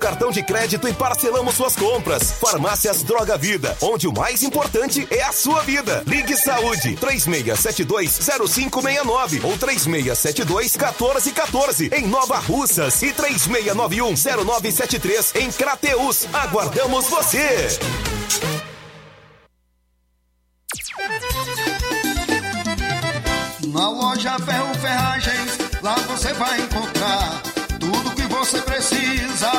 cartão de crédito e parcelamos suas compras. Farmácias Droga Vida, onde o mais importante é a sua vida. Ligue Saúde 36720569 ou 36721414 em Nova Russas e 36910973 em Crateus. Aguardamos você. Na loja Ferro Ferragens, lá você vai encontrar tudo que você precisa,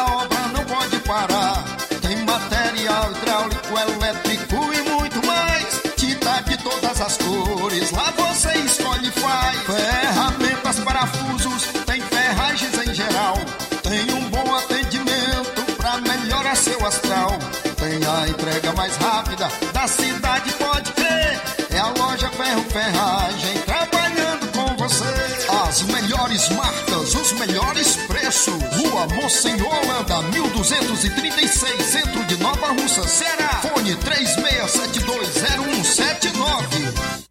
não pode parar. Tem material hidráulico, elétrico e muito mais. Tinta de todas as cores, lá você escolhe e faz. Ferramentas, parafusos, tem ferragens em geral. Tem um bom atendimento pra melhorar seu astral. Tem a entrega mais rápida da cidade, pode crer. É a loja Ferro Ferragem trabalhando com você. As melhores marcas, os melhores preços Rua Monsenhor Holanda, 1236, centro de Nova Russa, Ceará. Fone 36720179.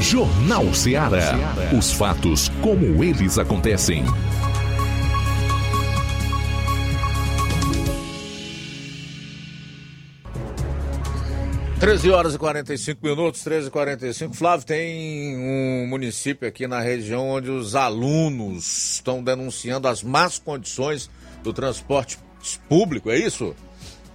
Jornal Ceará. Os fatos como eles acontecem. 13 horas e 45 minutos, 13 e 45. Flávio, tem um município aqui na região onde os alunos estão denunciando as más condições do transporte público, é isso?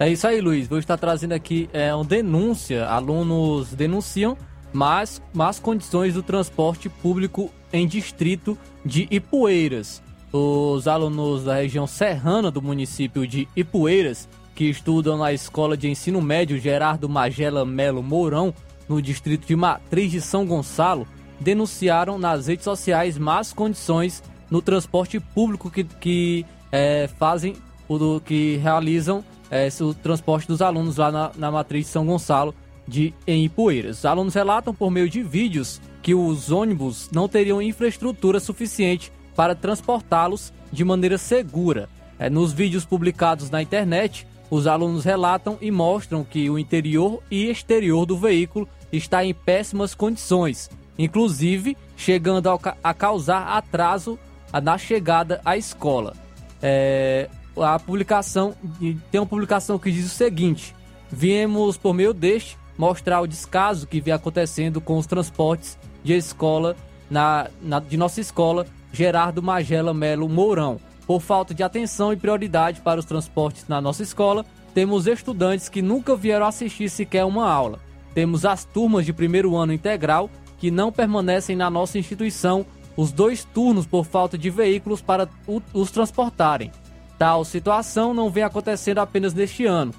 É isso aí, Luiz. Vou estar trazendo aqui é, uma denúncia. Alunos denunciam más, más condições do transporte público em distrito de Ipueiras. Os alunos da região serrana do município de Ipueiras que estudam na Escola de Ensino Médio Gerardo Magela Melo Mourão, no distrito de Matriz de São Gonçalo, denunciaram nas redes sociais más condições no transporte público que, que é, fazem, o, que realizam é, o transporte dos alunos lá na, na Matriz de São Gonçalo de em Ipueiras. Os alunos relatam por meio de vídeos que os ônibus não teriam infraestrutura suficiente para transportá-los de maneira segura. É, nos vídeos publicados na internet, os alunos relatam e mostram que o interior e exterior do veículo está em péssimas condições, inclusive chegando a causar atraso na chegada à escola. É, a publicação tem uma publicação que diz o seguinte: viemos por meio deste mostrar o descaso que vem acontecendo com os transportes de escola na, na de nossa escola Gerardo Magela Melo Mourão por falta de atenção e prioridade para os transportes na nossa escola, temos estudantes que nunca vieram assistir sequer uma aula. Temos as turmas de primeiro ano integral que não permanecem na nossa instituição os dois turnos por falta de veículos para os transportarem. Tal situação não vem acontecendo apenas neste ano.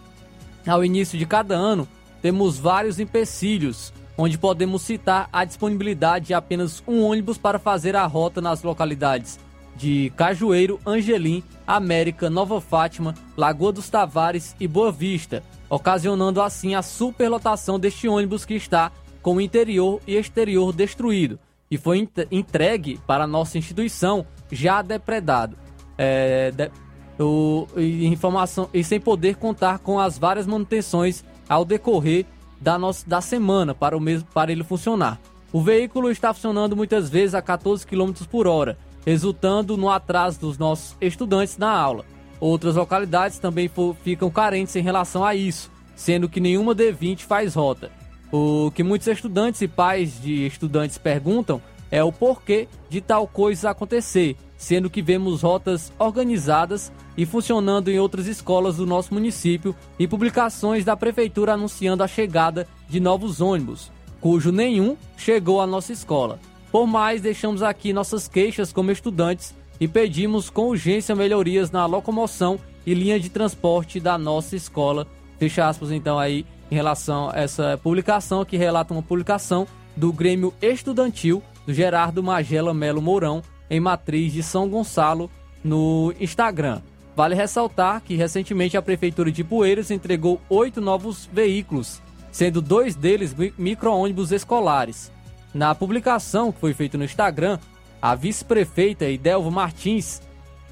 Ao início de cada ano, temos vários empecilhos, onde podemos citar a disponibilidade de apenas um ônibus para fazer a rota nas localidades de Cajueiro, Angelim, América, Nova Fátima, Lagoa dos Tavares e Boa Vista, ocasionando assim a superlotação deste ônibus que está com o interior e exterior destruído e foi entregue para a nossa instituição já depredado. É, de, o, informação, e sem poder contar com as várias manutenções ao decorrer da, nossa, da semana para, o mesmo, para ele funcionar. O veículo está funcionando muitas vezes a 14 km por hora resultando no atraso dos nossos estudantes na aula. Outras localidades também ficam carentes em relação a isso, sendo que nenhuma D20 faz rota. O que muitos estudantes e pais de estudantes perguntam é o porquê de tal coisa acontecer, sendo que vemos rotas organizadas e funcionando em outras escolas do nosso município e publicações da prefeitura anunciando a chegada de novos ônibus, cujo nenhum chegou à nossa escola. Por mais, deixamos aqui nossas queixas como estudantes e pedimos com urgência melhorias na locomoção e linha de transporte da nossa escola. Fecha aspas, então, aí, em relação a essa publicação, que relata uma publicação do Grêmio Estudantil do Gerardo Magela Melo Mourão, em Matriz de São Gonçalo, no Instagram. Vale ressaltar que recentemente a Prefeitura de Poeiras entregou oito novos veículos, sendo dois deles micro-ônibus escolares. Na publicação que foi feita no Instagram, a vice-prefeita Idelvo Martins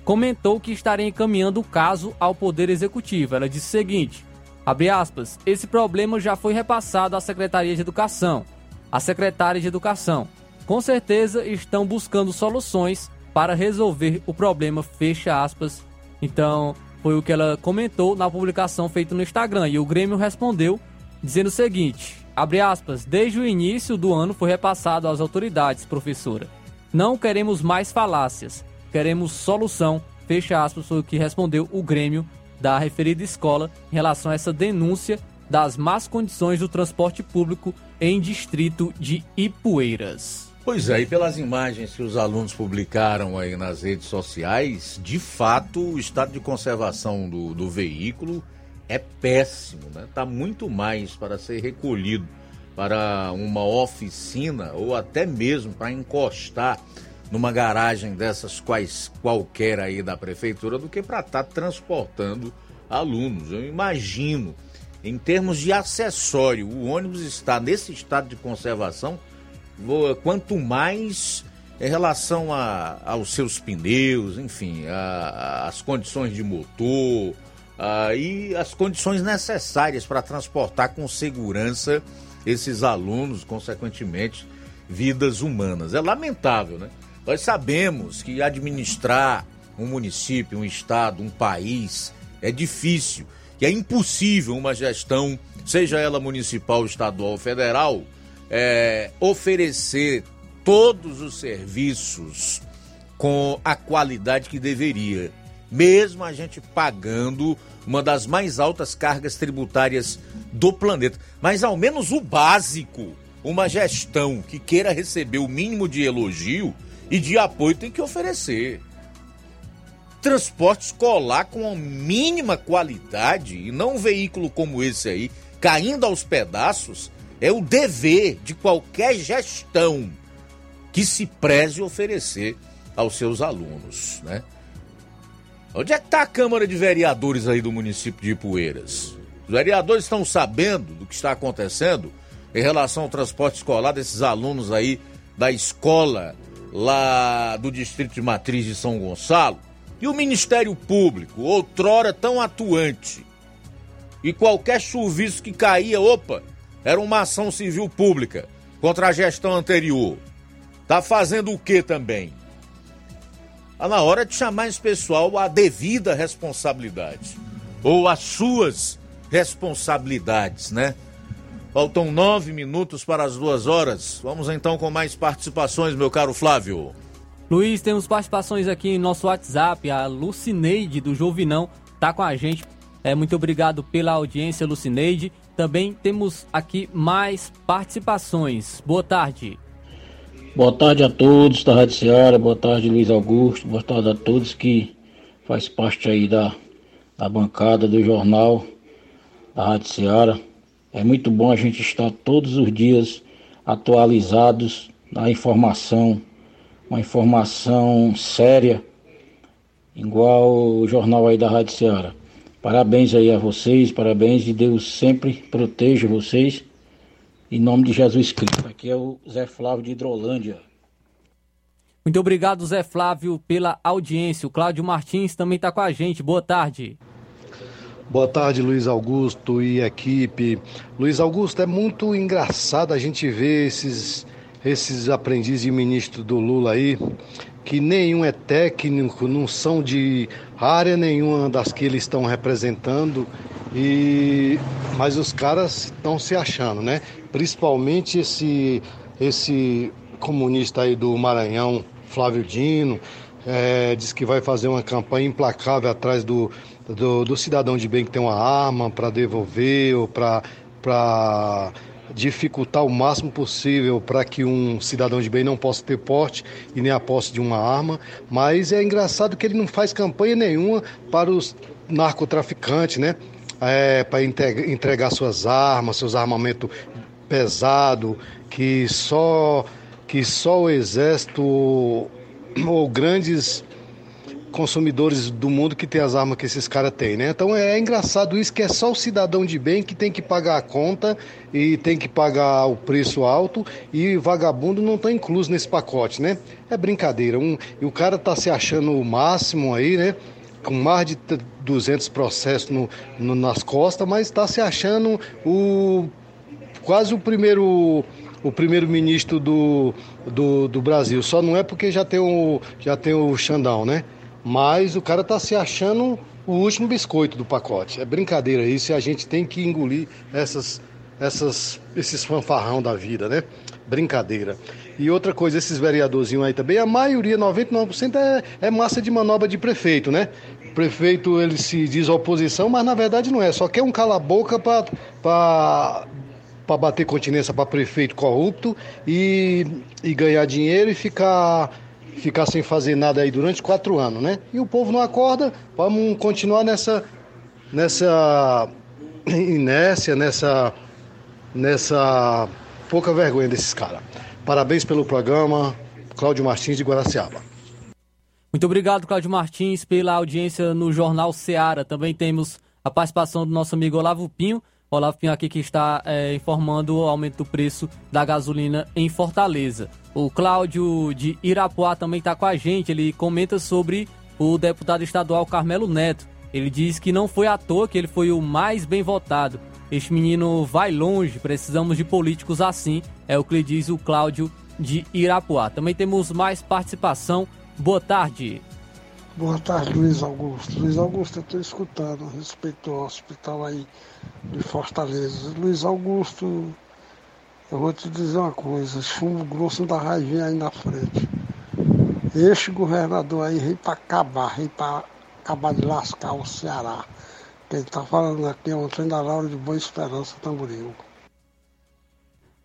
comentou que estaria encaminhando o caso ao Poder Executivo. Ela disse o seguinte: aspas, esse problema já foi repassado à Secretaria de Educação. A secretária de Educação, com certeza estão buscando soluções para resolver o problema, fecha aspas. Então, foi o que ela comentou na publicação feita no Instagram. E o Grêmio respondeu dizendo o seguinte: Abre aspas, desde o início do ano foi repassado às autoridades, professora. Não queremos mais falácias, queremos solução. Fecha aspas, foi o que respondeu o Grêmio da referida escola em relação a essa denúncia das más condições do transporte público em distrito de Ipueiras. Pois é, e pelas imagens que os alunos publicaram aí nas redes sociais, de fato o estado de conservação do, do veículo é péssimo, né? Tá muito mais para ser recolhido para uma oficina ou até mesmo para encostar numa garagem dessas quais qualquer aí da prefeitura do que para estar tá transportando alunos. Eu imagino, em termos de acessório, o ônibus está nesse estado de conservação, quanto mais em relação a, aos seus pneus, enfim, a- as condições de motor a- e as condições necessárias para transportar com segurança esses alunos, consequentemente, vidas humanas. É lamentável, né? Nós sabemos que administrar um município, um estado, um país é difícil, que é impossível uma gestão, seja ela municipal, estadual ou federal, é, oferecer todos os serviços com a qualidade que deveria, mesmo a gente pagando uma das mais altas cargas tributárias do planeta. Mas ao menos o básico, uma gestão que queira receber o mínimo de elogio e de apoio tem que oferecer. Transporte escolar com a mínima qualidade e não um veículo como esse aí caindo aos pedaços é o dever de qualquer gestão que se preze oferecer aos seus alunos, né? Onde é que está a Câmara de Vereadores aí do município de Ipueiras? Os vereadores estão sabendo do que está acontecendo em relação ao transporte escolar desses alunos aí da escola lá do distrito de Matriz de São Gonçalo? E o Ministério Público, outrora tão atuante, e qualquer chuvisco que caía, opa, era uma ação civil pública contra a gestão anterior. Tá fazendo o que também? Tá na hora de chamar esse pessoal à devida responsabilidade. Ou às suas responsabilidades, né? Faltam nove minutos para as duas horas. Vamos então com mais participações, meu caro Flávio. Luiz, temos participações aqui em nosso WhatsApp. A Lucineide do Jovinão tá com a gente. É, muito obrigado pela audiência, Lucineide. Também temos aqui mais participações. Boa tarde. Boa tarde a todos da Rádio Ceará, boa tarde Luiz Augusto, boa tarde a todos que faz parte aí da, da bancada do jornal da Rádio Ceará. É muito bom a gente estar todos os dias atualizados na informação, uma informação séria, igual o jornal aí da Rádio Ceará. Parabéns aí a vocês, parabéns e Deus sempre proteja vocês. Em nome de Jesus Cristo. Aqui é o Zé Flávio de Hidrolândia. Muito obrigado, Zé Flávio, pela audiência. O Cláudio Martins também está com a gente. Boa tarde. Boa tarde, Luiz Augusto e equipe. Luiz Augusto, é muito engraçado a gente ver esses, esses aprendizes de ministro do Lula aí, que nenhum é técnico, não são de área nenhuma das que eles estão representando, e mas os caras estão se achando, né? Principalmente esse, esse comunista aí do Maranhão, Flávio Dino, é, diz que vai fazer uma campanha implacável atrás do, do, do cidadão de bem que tem uma arma para devolver ou para dificultar o máximo possível para que um cidadão de bem não possa ter porte e nem a posse de uma arma. Mas é engraçado que ele não faz campanha nenhuma para os narcotraficantes, né? É, para entregar suas armas, seus armamentos pesado, que só que só o exército ou grandes consumidores do mundo que tem as armas que esses caras têm, né? Então é engraçado isso que é só o cidadão de bem que tem que pagar a conta e tem que pagar o preço alto e vagabundo não está incluso nesse pacote, né? É brincadeira. Um, e o cara tá se achando o máximo aí, né? Com mais de 200 processos no, no, nas costas, mas está se achando o quase o primeiro o primeiro-ministro do, do, do, Brasil. Só não é porque já tem o, já tem o Xandão, né? Mas o cara tá se achando o último biscoito do pacote. É brincadeira isso e a gente tem que engolir essas, essas, esses fanfarrão da vida, né? Brincadeira. E outra coisa, esses vereadorzinhos aí também, a maioria, 99%, é, é massa de manobra de prefeito, né? O prefeito, ele se diz oposição, mas na verdade não é. Só quer um cala-boca para para bater continência para prefeito corrupto e, e ganhar dinheiro e ficar, ficar sem fazer nada aí durante quatro anos, né? E o povo não acorda, vamos continuar nessa, nessa inércia, nessa, nessa pouca vergonha desses caras. Parabéns pelo programa, Cláudio Martins de Guaraciaba. Muito obrigado, Cláudio Martins, pela audiência no Jornal Seara. Também temos a participação do nosso amigo Olavo Pinho. Olavo aqui que está é, informando o aumento do preço da gasolina em Fortaleza. O Cláudio de Irapuá também está com a gente. Ele comenta sobre o deputado estadual Carmelo Neto. Ele diz que não foi à toa que ele foi o mais bem votado. Este menino vai longe, precisamos de políticos assim, é o que diz o Cláudio de Irapuá. Também temos mais participação. Boa tarde. Boa tarde, Luiz Augusto. Luiz Augusto, eu estou escutando a respeito ao hospital aí de Fortaleza. Luiz Augusto, eu vou te dizer uma coisa, chumbo grosso da raivinha aí na frente. Este governador aí veio para acabar, veio para acabar de lascar o Ceará. Quem está falando aqui é o Antônio da Laura de Boa Esperança, Tamboril.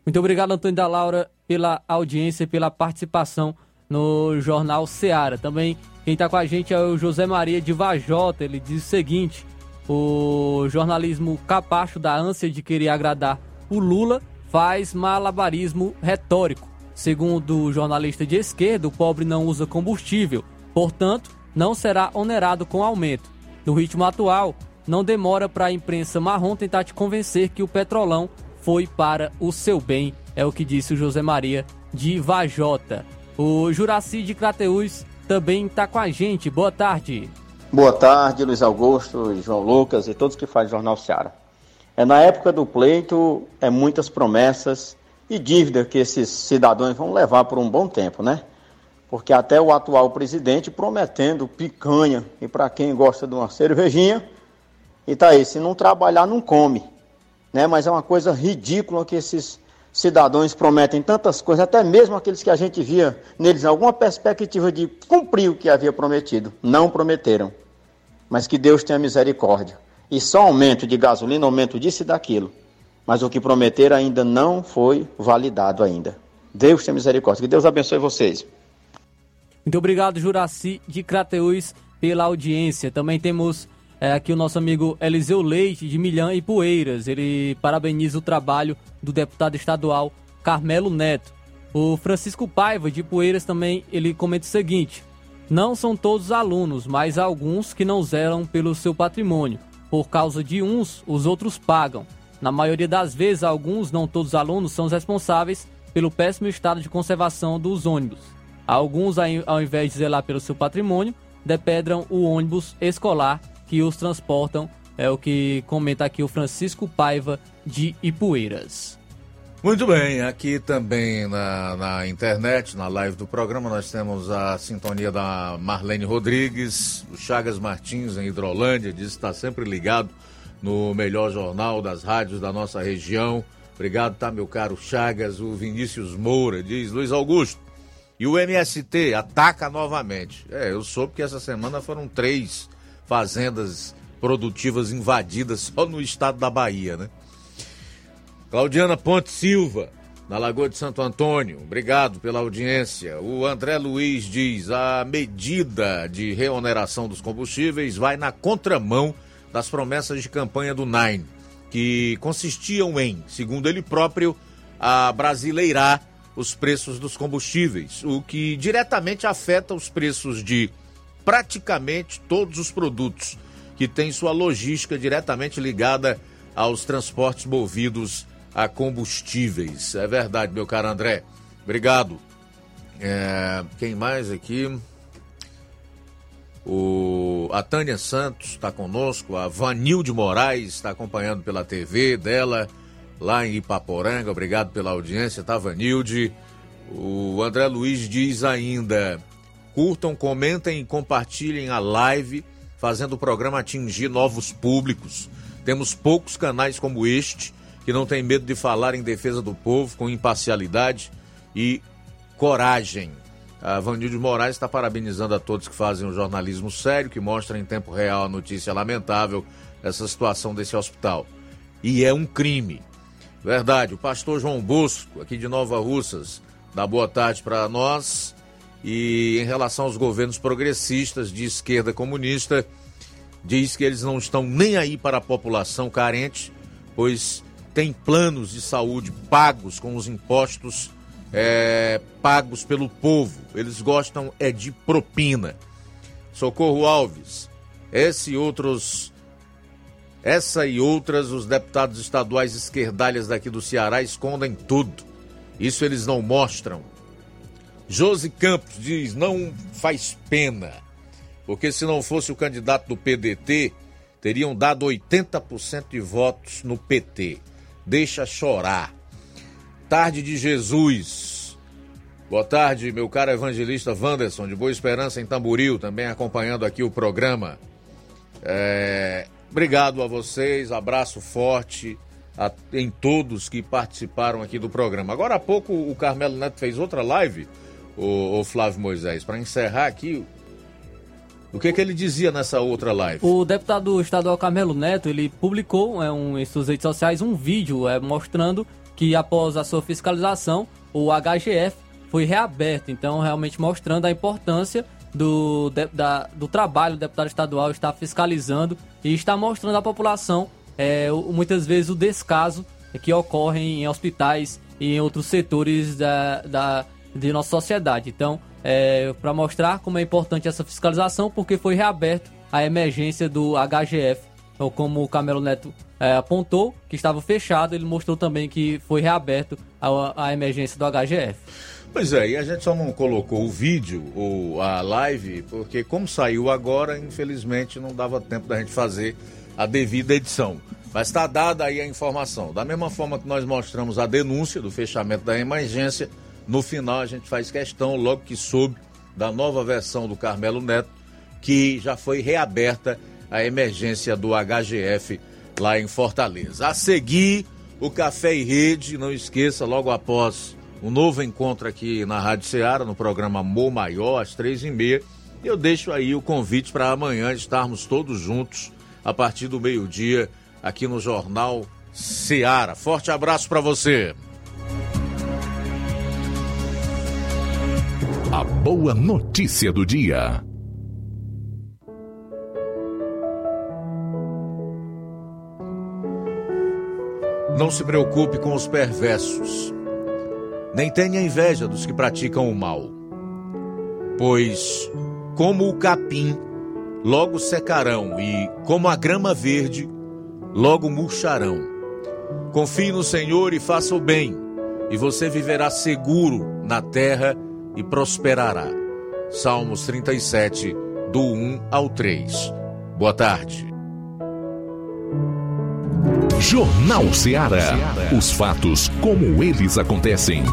Muito obrigado, Antônio da Laura, pela audiência e pela participação no Jornal Ceará. Também quem está com a gente é o José Maria de Vajota. Ele diz o seguinte: o jornalismo capacho da ânsia de querer agradar o Lula faz malabarismo retórico. Segundo o jornalista de esquerda, o pobre não usa combustível, portanto, não será onerado com aumento. No ritmo atual, não demora para a imprensa marrom tentar te convencer que o petrolão foi para o seu bem, é o que disse o José Maria de Vajota. O Juraci de Crateús também está com a gente. Boa tarde. Boa tarde, Luiz Augusto, João Lucas e todos que fazem Jornal Seara. É na época do pleito, é muitas promessas e dívida que esses cidadãos vão levar por um bom tempo, né? Porque até o atual presidente prometendo picanha e para quem gosta de uma cervejinha, e tá aí, se não trabalhar não come, né? Mas é uma coisa ridícula que esses cidadãos prometem tantas coisas, até mesmo aqueles que a gente via neles alguma perspectiva de cumprir o que havia prometido, não prometeram. Mas que Deus tenha misericórdia. E só aumento de gasolina, aumento disso e daquilo. Mas o que prometeram ainda não foi validado ainda. Deus tenha misericórdia. Que Deus abençoe vocês. Muito obrigado, Juraci de Crateús, pela audiência. Também temos é, aqui o nosso amigo Eliseu Leite, de Milhã e Poeiras. Ele parabeniza o trabalho do deputado estadual Carmelo Neto. O Francisco Paiva, de Poeiras, também ele comenta o seguinte: Não são todos alunos, mas alguns que não zeram pelo seu patrimônio. Por causa de uns, os outros pagam. Na maioria das vezes, alguns, não todos os alunos, são responsáveis pelo péssimo estado de conservação dos ônibus. Alguns, ao invés de zelar pelo seu patrimônio, depedram o ônibus escolar que os transportam. É o que comenta aqui o Francisco Paiva de Ipueiras. Muito bem, aqui também na, na internet, na live do programa, nós temos a sintonia da Marlene Rodrigues, o Chagas Martins em Hidrolândia, diz que está sempre ligado no melhor jornal das rádios da nossa região. Obrigado, tá, meu caro Chagas. O Vinícius Moura diz: Luiz Augusto, e o MST ataca novamente. É, eu soube que essa semana foram três fazendas produtivas invadidas só no estado da Bahia, né? Claudiana Ponte Silva, na Lagoa de Santo Antônio, obrigado pela audiência. O André Luiz diz: a medida de reoneração dos combustíveis vai na contramão das promessas de campanha do Nine, que consistiam em, segundo ele próprio, a brasileirar os preços dos combustíveis, o que diretamente afeta os preços de praticamente todos os produtos que têm sua logística diretamente ligada aos transportes movidos a combustíveis. É verdade, meu caro André. Obrigado. É, quem mais aqui? O, a Tânia Santos está conosco, a Vanilde Moraes está acompanhando pela TV dela, lá em Ipaporanga. Obrigado pela audiência, tá, Vanilde? O André Luiz diz ainda: Curtam, comentem e compartilhem a live, fazendo o programa atingir novos públicos. Temos poucos canais como este, que não tem medo de falar em defesa do povo com imparcialidade e coragem. A Vanilde Moraes está parabenizando a todos que fazem um jornalismo sério, que mostra em tempo real a notícia lamentável essa situação desse hospital. E é um crime. Verdade, o pastor João Bosco, aqui de Nova Russas, dá boa tarde para nós e em relação aos governos progressistas de esquerda comunista, diz que eles não estão nem aí para a população carente, pois tem planos de saúde pagos com os impostos é, pagos pelo povo. Eles gostam é de propina. Socorro Alves, esse e outros Essa e outras, os deputados estaduais esquerdalhas daqui do Ceará escondem tudo. Isso eles não mostram. Josi Campos diz: não faz pena, porque se não fosse o candidato do PDT, teriam dado 80% de votos no PT. Deixa chorar. Tarde de Jesus. Boa tarde, meu caro evangelista Wanderson, de Boa Esperança em Tamboril, também acompanhando aqui o programa. É, obrigado a vocês, abraço forte a, em todos que participaram aqui do programa. Agora há pouco o Carmelo Neto fez outra live, o, o Flávio Moisés, para encerrar aqui. O que, que ele dizia nessa outra live? O deputado estadual Carmelo Neto, ele publicou é, um, em suas redes sociais um vídeo é, mostrando que após a sua fiscalização, o HGF foi reaberto. Então, realmente mostrando a importância do, de, da, do trabalho do deputado estadual estar fiscalizando e está mostrando à população é, muitas vezes o descaso que ocorre em hospitais e em outros setores da, da, de nossa sociedade. Então, é, para mostrar como é importante essa fiscalização, porque foi reaberto a emergência do HGF, ou como o Camelo Neto é, apontou, que estava fechado, ele mostrou também que foi reaberto a, a emergência do HGF. Pois é, e a gente só não colocou o vídeo ou a live, porque como saiu agora, infelizmente não dava tempo da gente fazer a devida edição. Mas está dada aí a informação. Da mesma forma que nós mostramos a denúncia do fechamento da emergência, no final a gente faz questão, logo que soube da nova versão do Carmelo Neto, que já foi reaberta a emergência do HGF lá em Fortaleza. A seguir, o Café e Rede, não esqueça, logo após um novo encontro aqui na Rádio Ceará, no programa Mo Maior, às três e meia. Eu deixo aí o convite para amanhã estarmos todos juntos a partir do meio-dia aqui no Jornal Ceará. Forte abraço para você. A boa notícia do dia. Não se preocupe com os perversos nem tenha inveja dos que praticam o mal. Pois, como o capim, logo secarão, e como a grama verde, logo murcharão. Confie no Senhor e faça o bem, e você viverá seguro na terra e prosperará. Salmos 37, do 1 ao 3. Boa tarde. Jornal Ceará. Os fatos como eles acontecem.